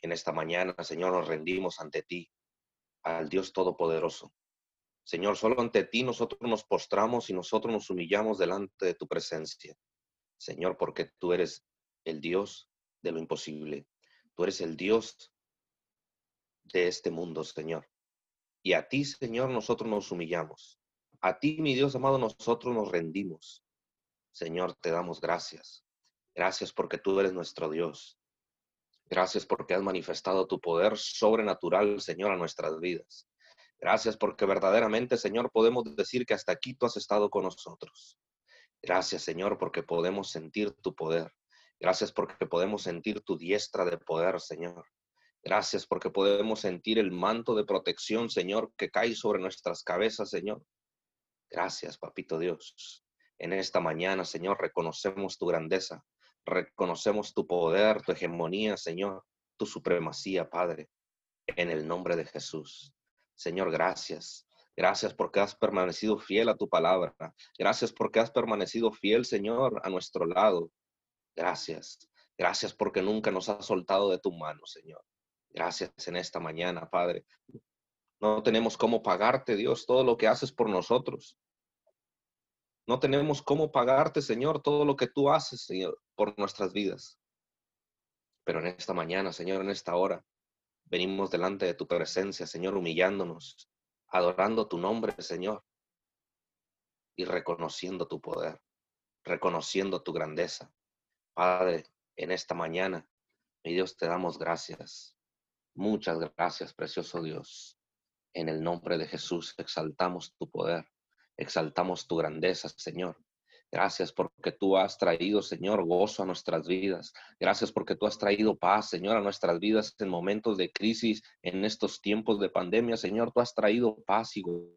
En esta mañana, Señor, nos rendimos ante ti, al Dios Todopoderoso. Señor, solo ante ti nosotros nos postramos y nosotros nos humillamos delante de tu presencia. Señor, porque tú eres el Dios de lo imposible. Tú eres el Dios de este mundo, Señor. Y a ti, Señor, nosotros nos humillamos. A ti, mi Dios amado, nosotros nos rendimos. Señor, te damos gracias. Gracias porque tú eres nuestro Dios. Gracias porque has manifestado tu poder sobrenatural, Señor, a nuestras vidas. Gracias porque verdaderamente, Señor, podemos decir que hasta aquí tú has estado con nosotros. Gracias, Señor, porque podemos sentir tu poder. Gracias porque podemos sentir tu diestra de poder, Señor. Gracias porque podemos sentir el manto de protección, Señor, que cae sobre nuestras cabezas, Señor. Gracias, Papito Dios. En esta mañana, Señor, reconocemos tu grandeza, reconocemos tu poder, tu hegemonía, Señor, tu supremacía, Padre, en el nombre de Jesús. Señor, gracias. Gracias porque has permanecido fiel a tu palabra. Gracias porque has permanecido fiel, Señor, a nuestro lado. Gracias. Gracias porque nunca nos has soltado de tu mano, Señor. Gracias en esta mañana, Padre. No tenemos cómo pagarte, Dios, todo lo que haces por nosotros. No tenemos cómo pagarte, Señor, todo lo que tú haces, Señor, por nuestras vidas. Pero en esta mañana, Señor, en esta hora, venimos delante de tu presencia, Señor, humillándonos, adorando tu nombre, Señor, y reconociendo tu poder, reconociendo tu grandeza. Padre, en esta mañana, mi Dios, te damos gracias. Muchas gracias, precioso Dios. En el nombre de Jesús exaltamos tu poder, exaltamos tu grandeza, Señor. Gracias porque tú has traído, Señor, gozo a nuestras vidas. Gracias porque tú has traído paz, Señor, a nuestras vidas en momentos de crisis, en estos tiempos de pandemia. Señor, tú has traído paz y gozo.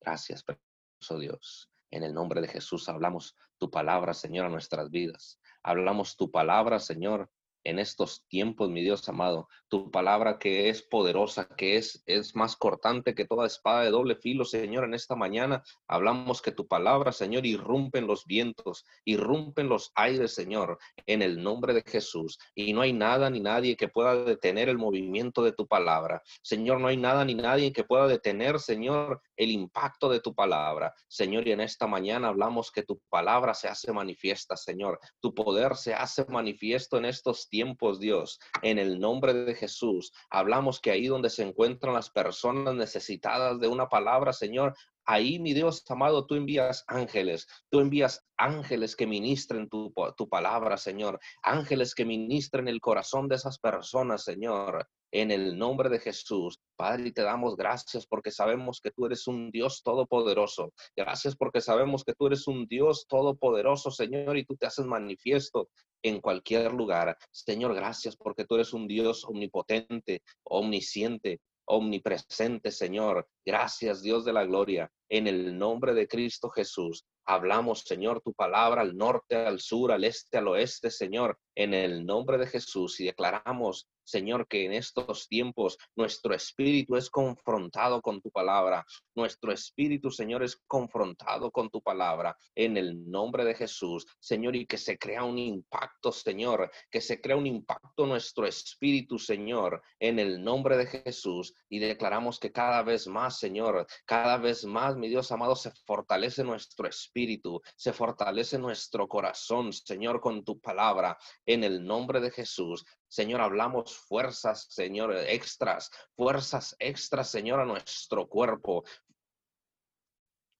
Gracias, precioso Dios. En el nombre de Jesús hablamos tu palabra, Señor, a nuestras vidas. Hablamos tu palabra, Señor, en estos tiempos, mi Dios amado. Tu palabra que es poderosa, que es, es más cortante que toda espada de doble filo, Señor. En esta mañana hablamos que tu palabra, Señor, irrumpen los vientos, irrumpen los aires, Señor, en el nombre de Jesús. Y no hay nada ni nadie que pueda detener el movimiento de tu palabra. Señor, no hay nada ni nadie que pueda detener, Señor, el impacto de tu palabra. Señor, y en esta mañana hablamos que tu palabra se hace manifiesta, Señor. Tu poder se hace manifiesto en estos tiempos tiempos, Dios, en el nombre de Jesús. Hablamos que ahí donde se encuentran las personas necesitadas de una palabra, Señor, ahí, mi Dios amado, tú envías ángeles, tú envías ángeles que ministren tu, tu, palabra, Señor, ángeles que ministren el corazón de esas personas, Señor en el nombre de Jesús. Padre, te damos gracias porque sabemos que tú eres un Dios todopoderoso. Gracias porque sabemos que tú eres un Dios todopoderoso, Señor, y tú te haces manifiesto en cualquier lugar. Señor, gracias porque tú eres un Dios omnipotente, omnisciente, omnipresente, Señor. Gracias, Dios de la gloria. En el nombre de Cristo Jesús, hablamos, Señor, tu palabra al norte, al sur, al este, al oeste, Señor, en el nombre de Jesús. Y declaramos Señor, que en estos tiempos nuestro espíritu es confrontado con tu palabra. Nuestro espíritu, Señor, es confrontado con tu palabra en el nombre de Jesús, Señor, y que se crea un impacto, Señor, que se crea un impacto nuestro espíritu, Señor, en el nombre de Jesús. Y declaramos que cada vez más, Señor, cada vez más, mi Dios amado, se fortalece nuestro espíritu, se fortalece nuestro corazón, Señor, con tu palabra, en el nombre de Jesús. Señor, hablamos fuerzas, Señor, extras, fuerzas extras, Señor, a nuestro cuerpo,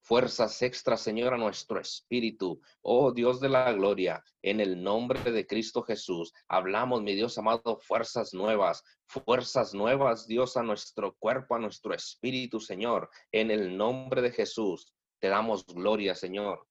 fuerzas extras, Señor, a nuestro espíritu. Oh Dios de la gloria, en el nombre de Cristo Jesús, hablamos, mi Dios amado, fuerzas nuevas, fuerzas nuevas, Dios, a nuestro cuerpo, a nuestro espíritu, Señor, en el nombre de Jesús. Te damos gloria, Señor.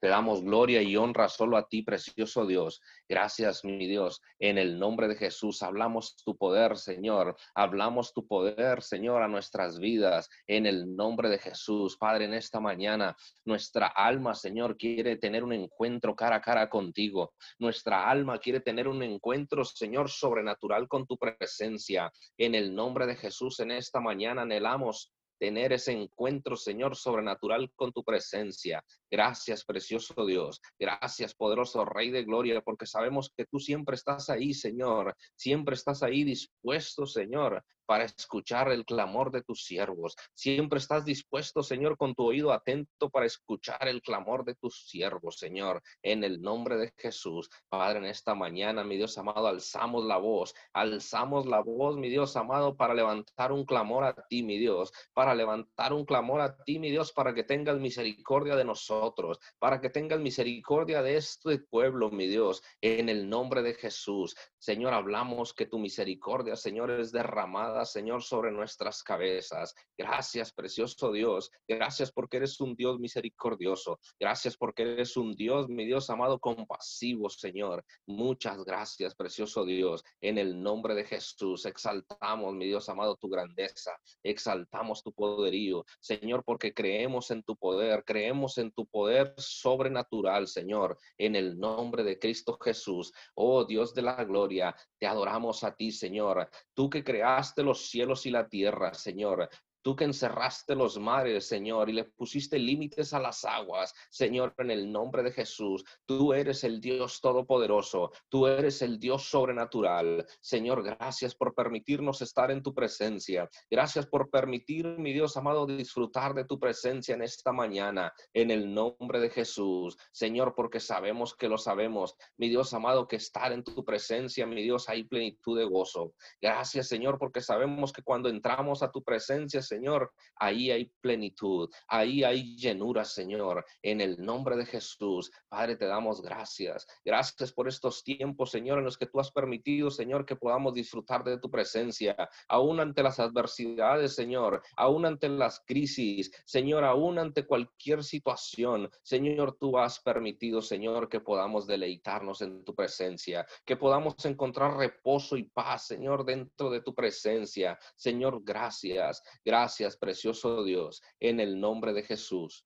Te damos gloria y honra solo a ti, precioso Dios. Gracias, mi Dios. En el nombre de Jesús hablamos tu poder, Señor. Hablamos tu poder, Señor, a nuestras vidas. En el nombre de Jesús, Padre, en esta mañana, nuestra alma, Señor, quiere tener un encuentro cara a cara contigo. Nuestra alma quiere tener un encuentro, Señor, sobrenatural con tu presencia. En el nombre de Jesús, en esta mañana anhelamos tener ese encuentro, Señor, sobrenatural con tu presencia. Gracias, precioso Dios. Gracias, poderoso Rey de Gloria, porque sabemos que tú siempre estás ahí, Señor. Siempre estás ahí dispuesto, Señor, para escuchar el clamor de tus siervos. Siempre estás dispuesto, Señor, con tu oído atento para escuchar el clamor de tus siervos, Señor, en el nombre de Jesús. Padre, en esta mañana, mi Dios amado, alzamos la voz, alzamos la voz, mi Dios amado, para levantar un clamor a ti, mi Dios, para levantar un clamor a ti, mi Dios, para que tengas misericordia de nosotros, para que tengas misericordia de este pueblo, mi Dios, en el nombre de Jesús. Señor, hablamos que tu misericordia, Señor, es derramada Señor, sobre nuestras cabezas. Gracias, precioso Dios. Gracias porque eres un Dios misericordioso. Gracias porque eres un Dios, mi Dios amado, compasivo, Señor. Muchas gracias, precioso Dios. En el nombre de Jesús, exaltamos, mi Dios amado, tu grandeza. Exaltamos tu poderío, Señor, porque creemos en tu poder. Creemos en tu poder sobrenatural, Señor. En el nombre de Cristo Jesús. Oh Dios de la gloria, te adoramos a ti, Señor. Tú que creaste los cielos y la tierra, Señor. Tú que encerraste los mares, Señor, y le pusiste límites a las aguas, Señor, en el nombre de Jesús. Tú eres el Dios todopoderoso. Tú eres el Dios sobrenatural. Señor, gracias por permitirnos estar en tu presencia. Gracias por permitir, mi Dios amado, disfrutar de tu presencia en esta mañana, en el nombre de Jesús. Señor, porque sabemos que lo sabemos. Mi Dios amado, que estar en tu presencia, mi Dios, hay plenitud de gozo. Gracias, Señor, porque sabemos que cuando entramos a tu presencia, Señor, ahí hay plenitud, ahí hay llenura, Señor, en el nombre de Jesús. Padre, te damos gracias. Gracias por estos tiempos, Señor, en los que tú has permitido, Señor, que podamos disfrutar de tu presencia, aún ante las adversidades, Señor, aún ante las crisis, Señor, aún ante cualquier situación. Señor, tú has permitido, Señor, que podamos deleitarnos en tu presencia, que podamos encontrar reposo y paz, Señor, dentro de tu presencia. Señor, gracias. Gracias, precioso Dios, en el nombre de Jesús.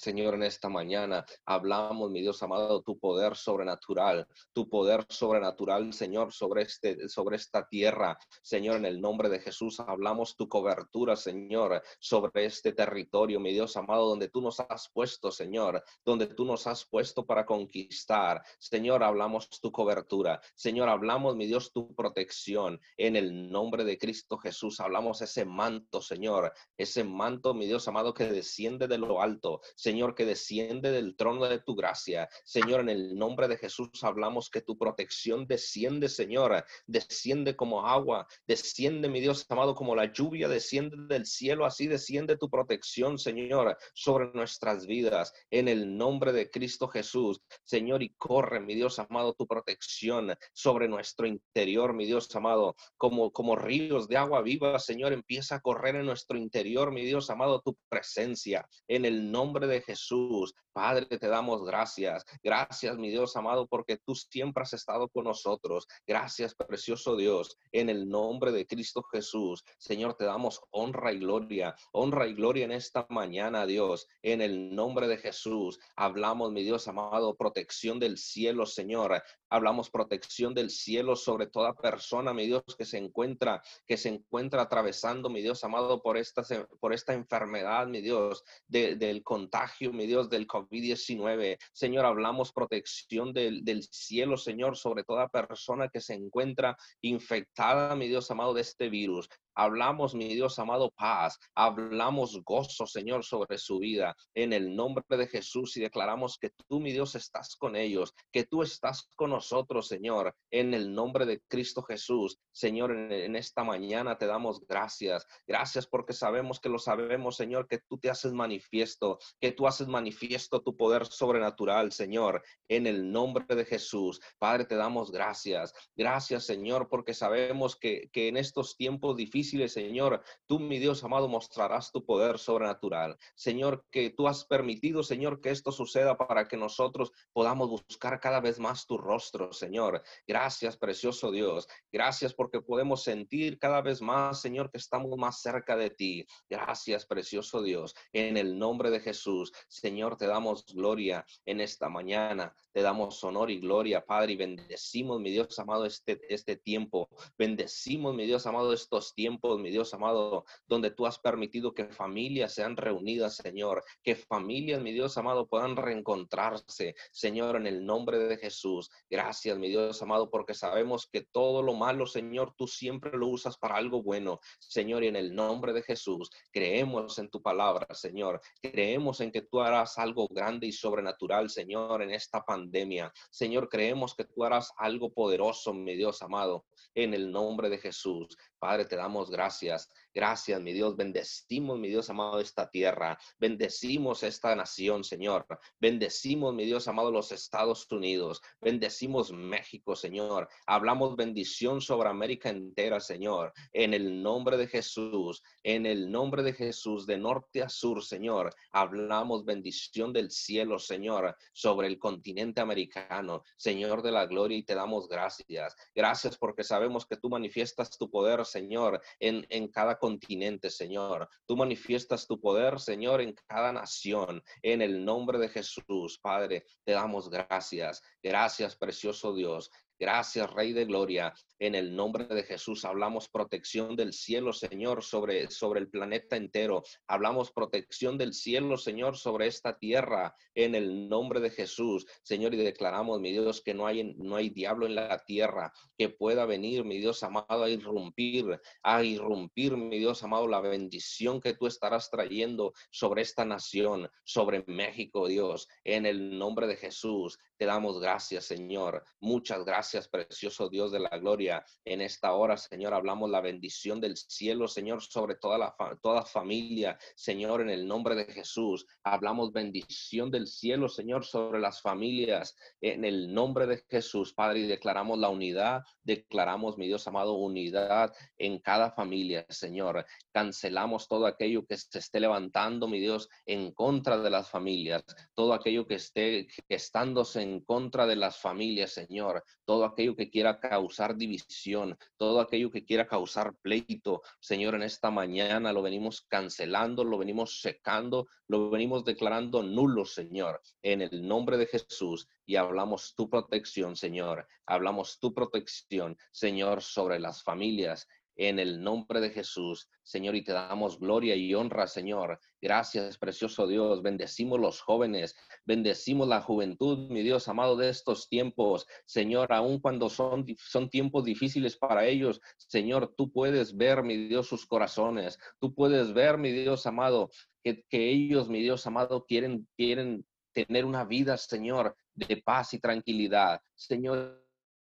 Señor, en esta mañana hablamos, mi Dios amado, tu poder sobrenatural, tu poder sobrenatural, Señor, sobre, este, sobre esta tierra. Señor, en el nombre de Jesús hablamos tu cobertura, Señor, sobre este territorio, mi Dios amado, donde tú nos has puesto, Señor, donde tú nos has puesto para conquistar. Señor, hablamos tu cobertura. Señor, hablamos, mi Dios, tu protección. En el nombre de Cristo Jesús hablamos ese manto, Señor, ese manto, mi Dios amado, que desciende de lo alto. Señor, que desciende del trono de tu gracia. Señor, en el nombre de Jesús hablamos que tu protección desciende, Señor, desciende como agua, desciende, mi Dios amado, como la lluvia desciende del cielo, así desciende tu protección, Señor, sobre nuestras vidas, en el nombre de Cristo Jesús. Señor, y corre, mi Dios amado, tu protección sobre nuestro interior, mi Dios amado, como, como ríos de agua viva, Señor, empieza a correr en nuestro interior, mi Dios amado, tu presencia, en el nombre de Jesús. Padre, te damos gracias. Gracias, mi Dios amado, porque tú siempre has estado con nosotros. Gracias, precioso Dios, en el nombre de Cristo Jesús. Señor, te damos honra y gloria. Honra y gloria en esta mañana, Dios, en el nombre de Jesús. Hablamos, mi Dios amado, protección del cielo, Señor. Hablamos protección del cielo sobre toda persona, mi Dios, que se encuentra, que se encuentra atravesando, mi Dios amado, por esta, por esta enfermedad, mi Dios, del contagio, mi Dios, del COVID-19. Señor, hablamos protección del, del cielo, Señor, sobre toda persona que se encuentra infectada, mi Dios amado, de este virus. Hablamos, mi Dios amado, paz. Hablamos gozo, Señor, sobre su vida en el nombre de Jesús y declaramos que tú, mi Dios, estás con ellos, que tú estás con nosotros, Señor, en el nombre de Cristo Jesús. Señor, en, esta mañana te damos gracias. Gracias porque sabemos que lo sabemos, Señor, que tú te haces manifiesto, que tú haces manifiesto tu poder sobrenatural, Señor, en el nombre de Jesús. Padre, te damos gracias. Gracias, Señor, porque sabemos que, que en estos tiempos difíciles, Señor, tú, mi Dios amado, mostrarás tu poder sobrenatural. Señor, que tú has permitido, Señor, que esto suceda para que nosotros podamos buscar cada vez más tu rostro, Señor. Gracias, precioso Dios. Gracias porque podemos sentir cada vez más, Señor, que estamos más cerca de ti. Gracias, precioso Dios. En el nombre de Jesús, Señor, te damos gloria en esta mañana. Te damos honor y gloria, Padre, y bendecimos, mi Dios amado, este, este tiempo. Bendecimos, mi Dios amado, estos tiempos mi Dios amado, donde tú has permitido que familias sean reunidas, Señor, que familias, mi Dios amado, puedan reencontrarse, Señor, en el nombre de Jesús. Gracias, mi Dios amado, porque sabemos que todo lo malo, Señor, tú siempre lo usas para algo bueno, Señor, y en el nombre de Jesús, creemos en tu palabra, Señor, creemos en que tú harás algo grande y sobrenatural, Señor, en esta pandemia. Señor, creemos que tú harás algo poderoso, mi Dios amado, en el nombre de Jesús. Padre, te damos gracias. Gracias, mi Dios. Bendecimos, mi Dios amado, esta tierra. Bendecimos esta nación, Señor. Bendecimos, mi Dios amado, los Estados Unidos. Bendecimos México, Señor. Hablamos bendición sobre América entera, Señor. En el nombre de Jesús, en el nombre de Jesús, de norte a sur, Señor. Hablamos bendición del cielo, Señor, sobre el continente americano. Señor de la gloria, y te damos gracias. Gracias porque sabemos que tú manifiestas tu poder Señor, en, en cada continente, Señor. Tú manifiestas tu poder, Señor, en cada nación. En el nombre de Jesús, Padre, te damos gracias. Gracias, precioso Dios. Gracias, Rey de Gloria. En el nombre de Jesús hablamos protección del cielo, Señor, sobre, sobre el planeta entero. Hablamos protección del cielo, Señor, sobre esta tierra. En el nombre de Jesús, Señor, y declaramos, mi Dios, que no hay, no hay diablo en la tierra que pueda venir, mi Dios amado, a irrumpir, a irrumpir, mi Dios amado, la bendición que tú estarás trayendo sobre esta nación, sobre México, Dios. En el nombre de Jesús, te damos gracias, Señor. Muchas gracias, precioso Dios de la gloria. En esta hora, Señor, hablamos la bendición del cielo, Señor, sobre toda la toda familia, Señor, en el nombre de Jesús. Hablamos bendición del cielo, Señor, sobre las familias, en el nombre de Jesús, Padre, y declaramos la unidad, declaramos, mi Dios amado, unidad en cada familia, Señor. Cancelamos todo aquello que se esté levantando, mi Dios, en contra de las familias, todo aquello que esté gestándose en contra de las familias, Señor, todo aquello que quiera causar división, todo aquello que quiera causar pleito, Señor, en esta mañana lo venimos cancelando, lo venimos secando, lo venimos declarando nulo, Señor, en el nombre de Jesús. Y hablamos tu protección, Señor. Hablamos tu protección, Señor, sobre las familias en el nombre de Jesús, Señor, y te damos gloria y honra, Señor. Gracias, precioso Dios. Bendecimos los jóvenes, bendecimos la juventud, mi Dios amado, de estos tiempos. Señor, aun cuando son, son tiempos difíciles para ellos, Señor, tú puedes ver, mi Dios, sus corazones. Tú puedes ver, mi Dios amado, que, que ellos, mi Dios amado, quieren, quieren tener una vida, Señor, de paz y tranquilidad. Señor,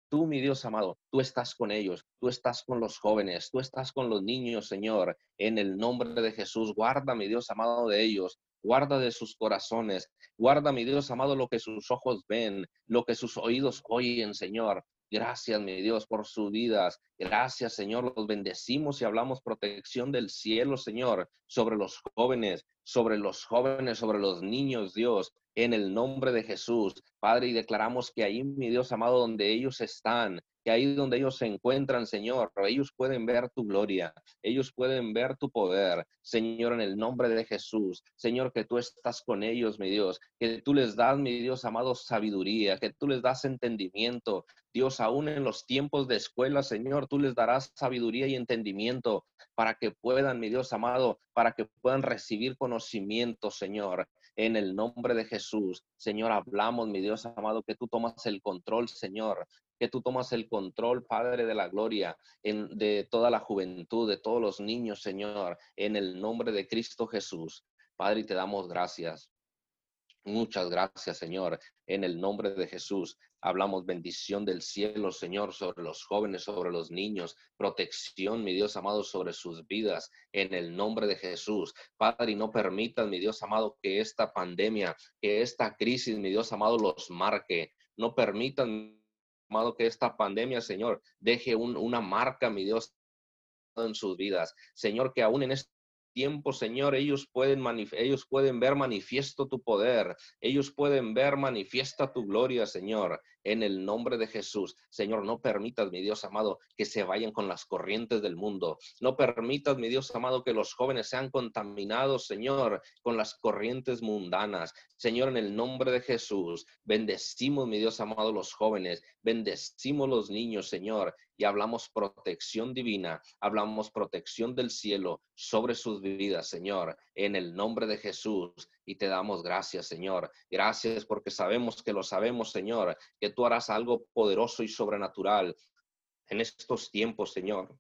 Tú, mi Dios amado, tú estás con ellos, tú estás con los jóvenes, tú estás con los niños, Señor. En el nombre de Jesús, guarda, mi Dios amado, de ellos. Guarda de sus corazones. Guarda, mi Dios amado, lo que sus ojos ven, lo que sus oídos oyen, Señor. Gracias, mi Dios, por sus vidas. Gracias, Señor. Los bendecimos y hablamos protección del cielo, Señor, sobre los jóvenes, sobre los jóvenes, sobre los niños, Dios en el nombre de Jesús. Padre, y declaramos que ahí, mi Dios amado, donde ellos están, que ahí donde ellos se encuentran, Señor, ellos pueden ver tu gloria, ellos pueden ver tu poder, Señor, en el nombre de Jesús. Señor, que tú estás con ellos, mi Dios, que tú les das, mi Dios amado, sabiduría, que tú les das entendimiento. Dios, aún en los tiempos de escuela, Señor, tú les darás sabiduría y entendimiento para que puedan, mi Dios amado, para que puedan recibir conocimiento, Señor en el nombre de Jesús. Señor, hablamos, mi Dios amado, que tú tomas el control, Señor, que tú tomas el control, Padre de la Gloria, en, de toda la juventud, de todos los niños, Señor, en el nombre de Cristo Jesús. Padre, te damos gracias. Muchas gracias, Señor. En el nombre de Jesús, hablamos bendición del cielo, Señor, sobre los jóvenes, sobre los niños, protección, mi Dios amado, sobre sus vidas, en el nombre de Jesús. Padre, no permitan, mi Dios amado, que esta pandemia, que esta crisis, mi Dios amado, los marque. No permitan, amado, que esta pandemia, Señor, deje una marca, mi Dios, en sus vidas. Señor, que aún en este tiempo, Señor, ellos pueden, ellos pueden ver manifiesto tu poder, ellos pueden ver manifiesta tu gloria, Señor, en el nombre de Jesús. Señor, no permitas, mi Dios amado, que se vayan con las corrientes del mundo. No permitas, mi Dios amado, que los jóvenes sean contaminados, Señor, con las corrientes mundanas. Señor, en el nombre de Jesús, bendecimos, mi Dios amado, los jóvenes, bendecimos los niños, Señor, y hablamos protección divina, hablamos protección del cielo sobre sus vidas, Señor, en el nombre de Jesús. Y te damos gracias, Señor. Gracias porque sabemos que lo sabemos, Señor, que tú harás algo poderoso y sobrenatural en estos tiempos, Señor.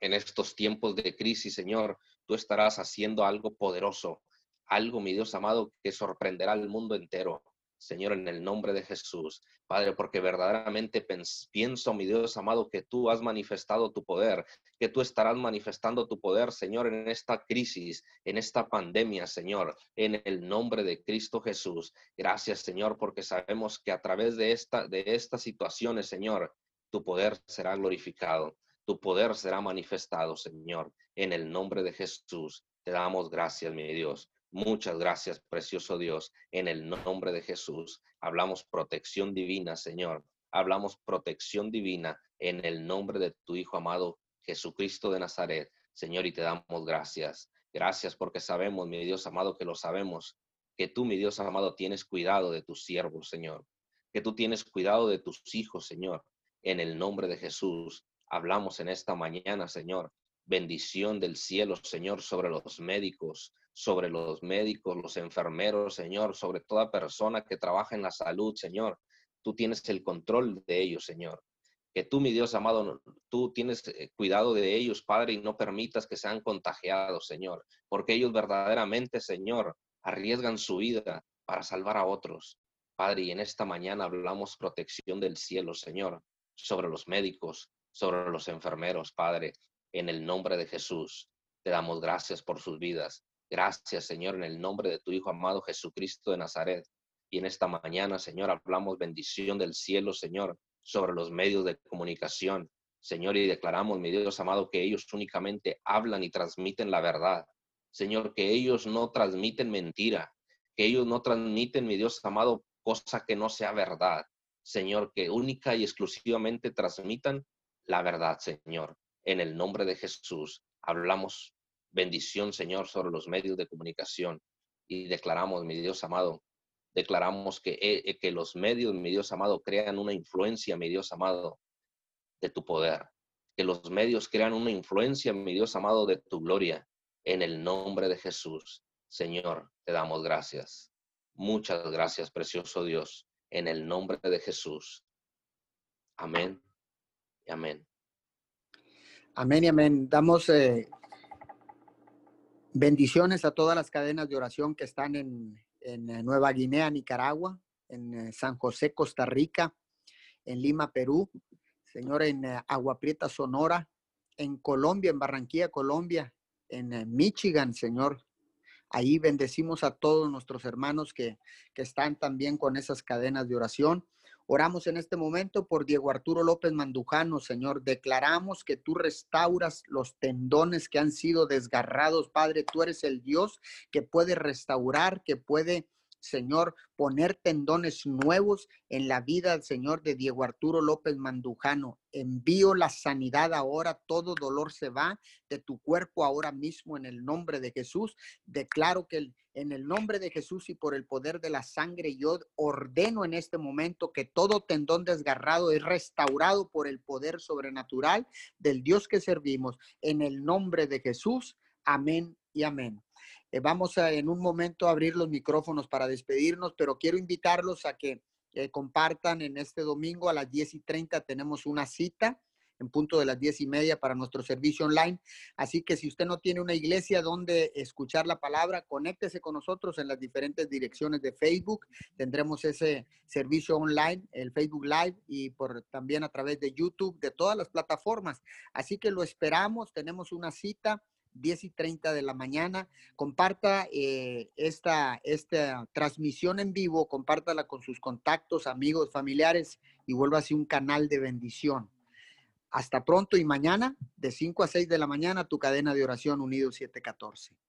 En estos tiempos de crisis, Señor, tú estarás haciendo algo poderoso, algo, mi Dios amado, que sorprenderá al mundo entero. Señor, en el nombre de Jesús. Padre, porque verdaderamente pienso, mi Dios amado, que tú has manifestado tu poder, que tú estarás manifestando tu poder, Señor, en esta crisis, en esta pandemia, Señor, en el nombre de Cristo Jesús. Gracias, Señor, porque sabemos que a través de, esta, de estas situaciones, Señor, tu poder será glorificado, tu poder será manifestado, Señor, en el nombre de Jesús. Te damos gracias, mi Dios. Muchas gracias, precioso Dios. En el nombre de Jesús, hablamos protección divina, Señor. Hablamos protección divina en el nombre de tu Hijo amado, Jesucristo de Nazaret. Señor, y te damos gracias. Gracias porque sabemos, mi Dios amado, que lo sabemos, que tú, mi Dios amado, tienes cuidado de tus siervos, Señor. que tú tienes cuidado de tus hijos, Señor. En el nombre de Jesús, hablamos en esta mañana, Señor. Bendición del cielo, Señor, sobre los médicos, sobre los médicos, los enfermeros, Señor, sobre toda persona que trabaja en la salud, Señor. Tú tienes el control de ellos, Señor. Que tú, mi Dios amado, tú tienes eh, cuidado de ellos, Padre, y no permitas que sean contagiados, Señor, porque ellos verdaderamente, Señor, arriesgan su vida para salvar a otros. Padre, y en esta mañana hablamos protección del cielo, Señor, sobre los médicos, sobre los enfermeros, Padre, en el nombre de Jesús. Te damos gracias por sus vidas. Gracias, Señor, en el nombre de tu Hijo amado Jesucristo de Nazaret. Y en esta mañana, Señor, hablamos bendición del cielo, Señor, sobre los medios de comunicación. Señor, y declaramos, mi Dios amado, que ellos únicamente hablan y transmiten la verdad. Señor, que ellos no transmiten mentira, que ellos no transmiten, mi Dios amado, cosa que no sea verdad. Señor, que única y exclusivamente transmitan la verdad, Señor. En el nombre de Jesús, hablamos bendición, Señor, sobre los medios de comunicación y declaramos, mi Dios amado, declaramos que, eh, que los medios, mi Dios amado, crean una influencia, mi Dios amado, de tu poder. Que los medios crean una influencia, mi Dios amado, de tu gloria. En el nombre de Jesús, Señor, te damos gracias. Muchas gracias, precioso Dios, en el nombre de Jesús. Amén amén. Amén y amén. Damos eh, Bendiciones a todas las cadenas de oración que están en, eh, Nueva Guinea, Nicaragua, en eh, San José, Costa Rica, en Lima, Perú, Señor, en eh, Agua Prieta, Sonora, en Colombia, en Barranquilla, Colombia, en Michigan, Señor. Ahí bendecimos a todos nuestros hermanos que, que están también con esas cadenas de oración. Oramos en este momento por Diego Arturo López Mandujano, Señor. Declaramos que tú restauras los tendones que han sido desgarrados, Padre. Tú eres el Dios que puede restaurar, que puede Señor, poner tendones nuevos en la vida, Señor, de Diego Arturo López Mandujano. Envío la sanidad ahora, todo dolor se va de tu cuerpo ahora mismo en el nombre de Jesús. Declaro que en el nombre de Jesús y por el poder de la sangre, yo ordeno en este momento que todo tendón desgarrado es restaurado por el poder sobrenatural del Dios que servimos. En el nombre de Jesús. Amén y amén. Eh, vamos a en un momento a abrir los micrófonos para despedirnos, pero quiero invitarlos a que eh, compartan en este domingo a las 10 y 30 tenemos una cita en punto de las 10 y media para nuestro servicio online. Así que si usted no tiene una iglesia donde escuchar la palabra, conéctese con nosotros en las diferentes direcciones de Facebook. Tendremos ese servicio online, el Facebook Live y por también a través de YouTube, de todas las plataformas. Así que lo esperamos, tenemos una cita 10 y 30 de la mañana. Comparta eh, esta, esta transmisión en vivo, compártala con sus contactos, amigos, familiares y vuelva así un canal de bendición. Hasta pronto y mañana, de 5 a 6 de la mañana, tu cadena de oración Unido 714.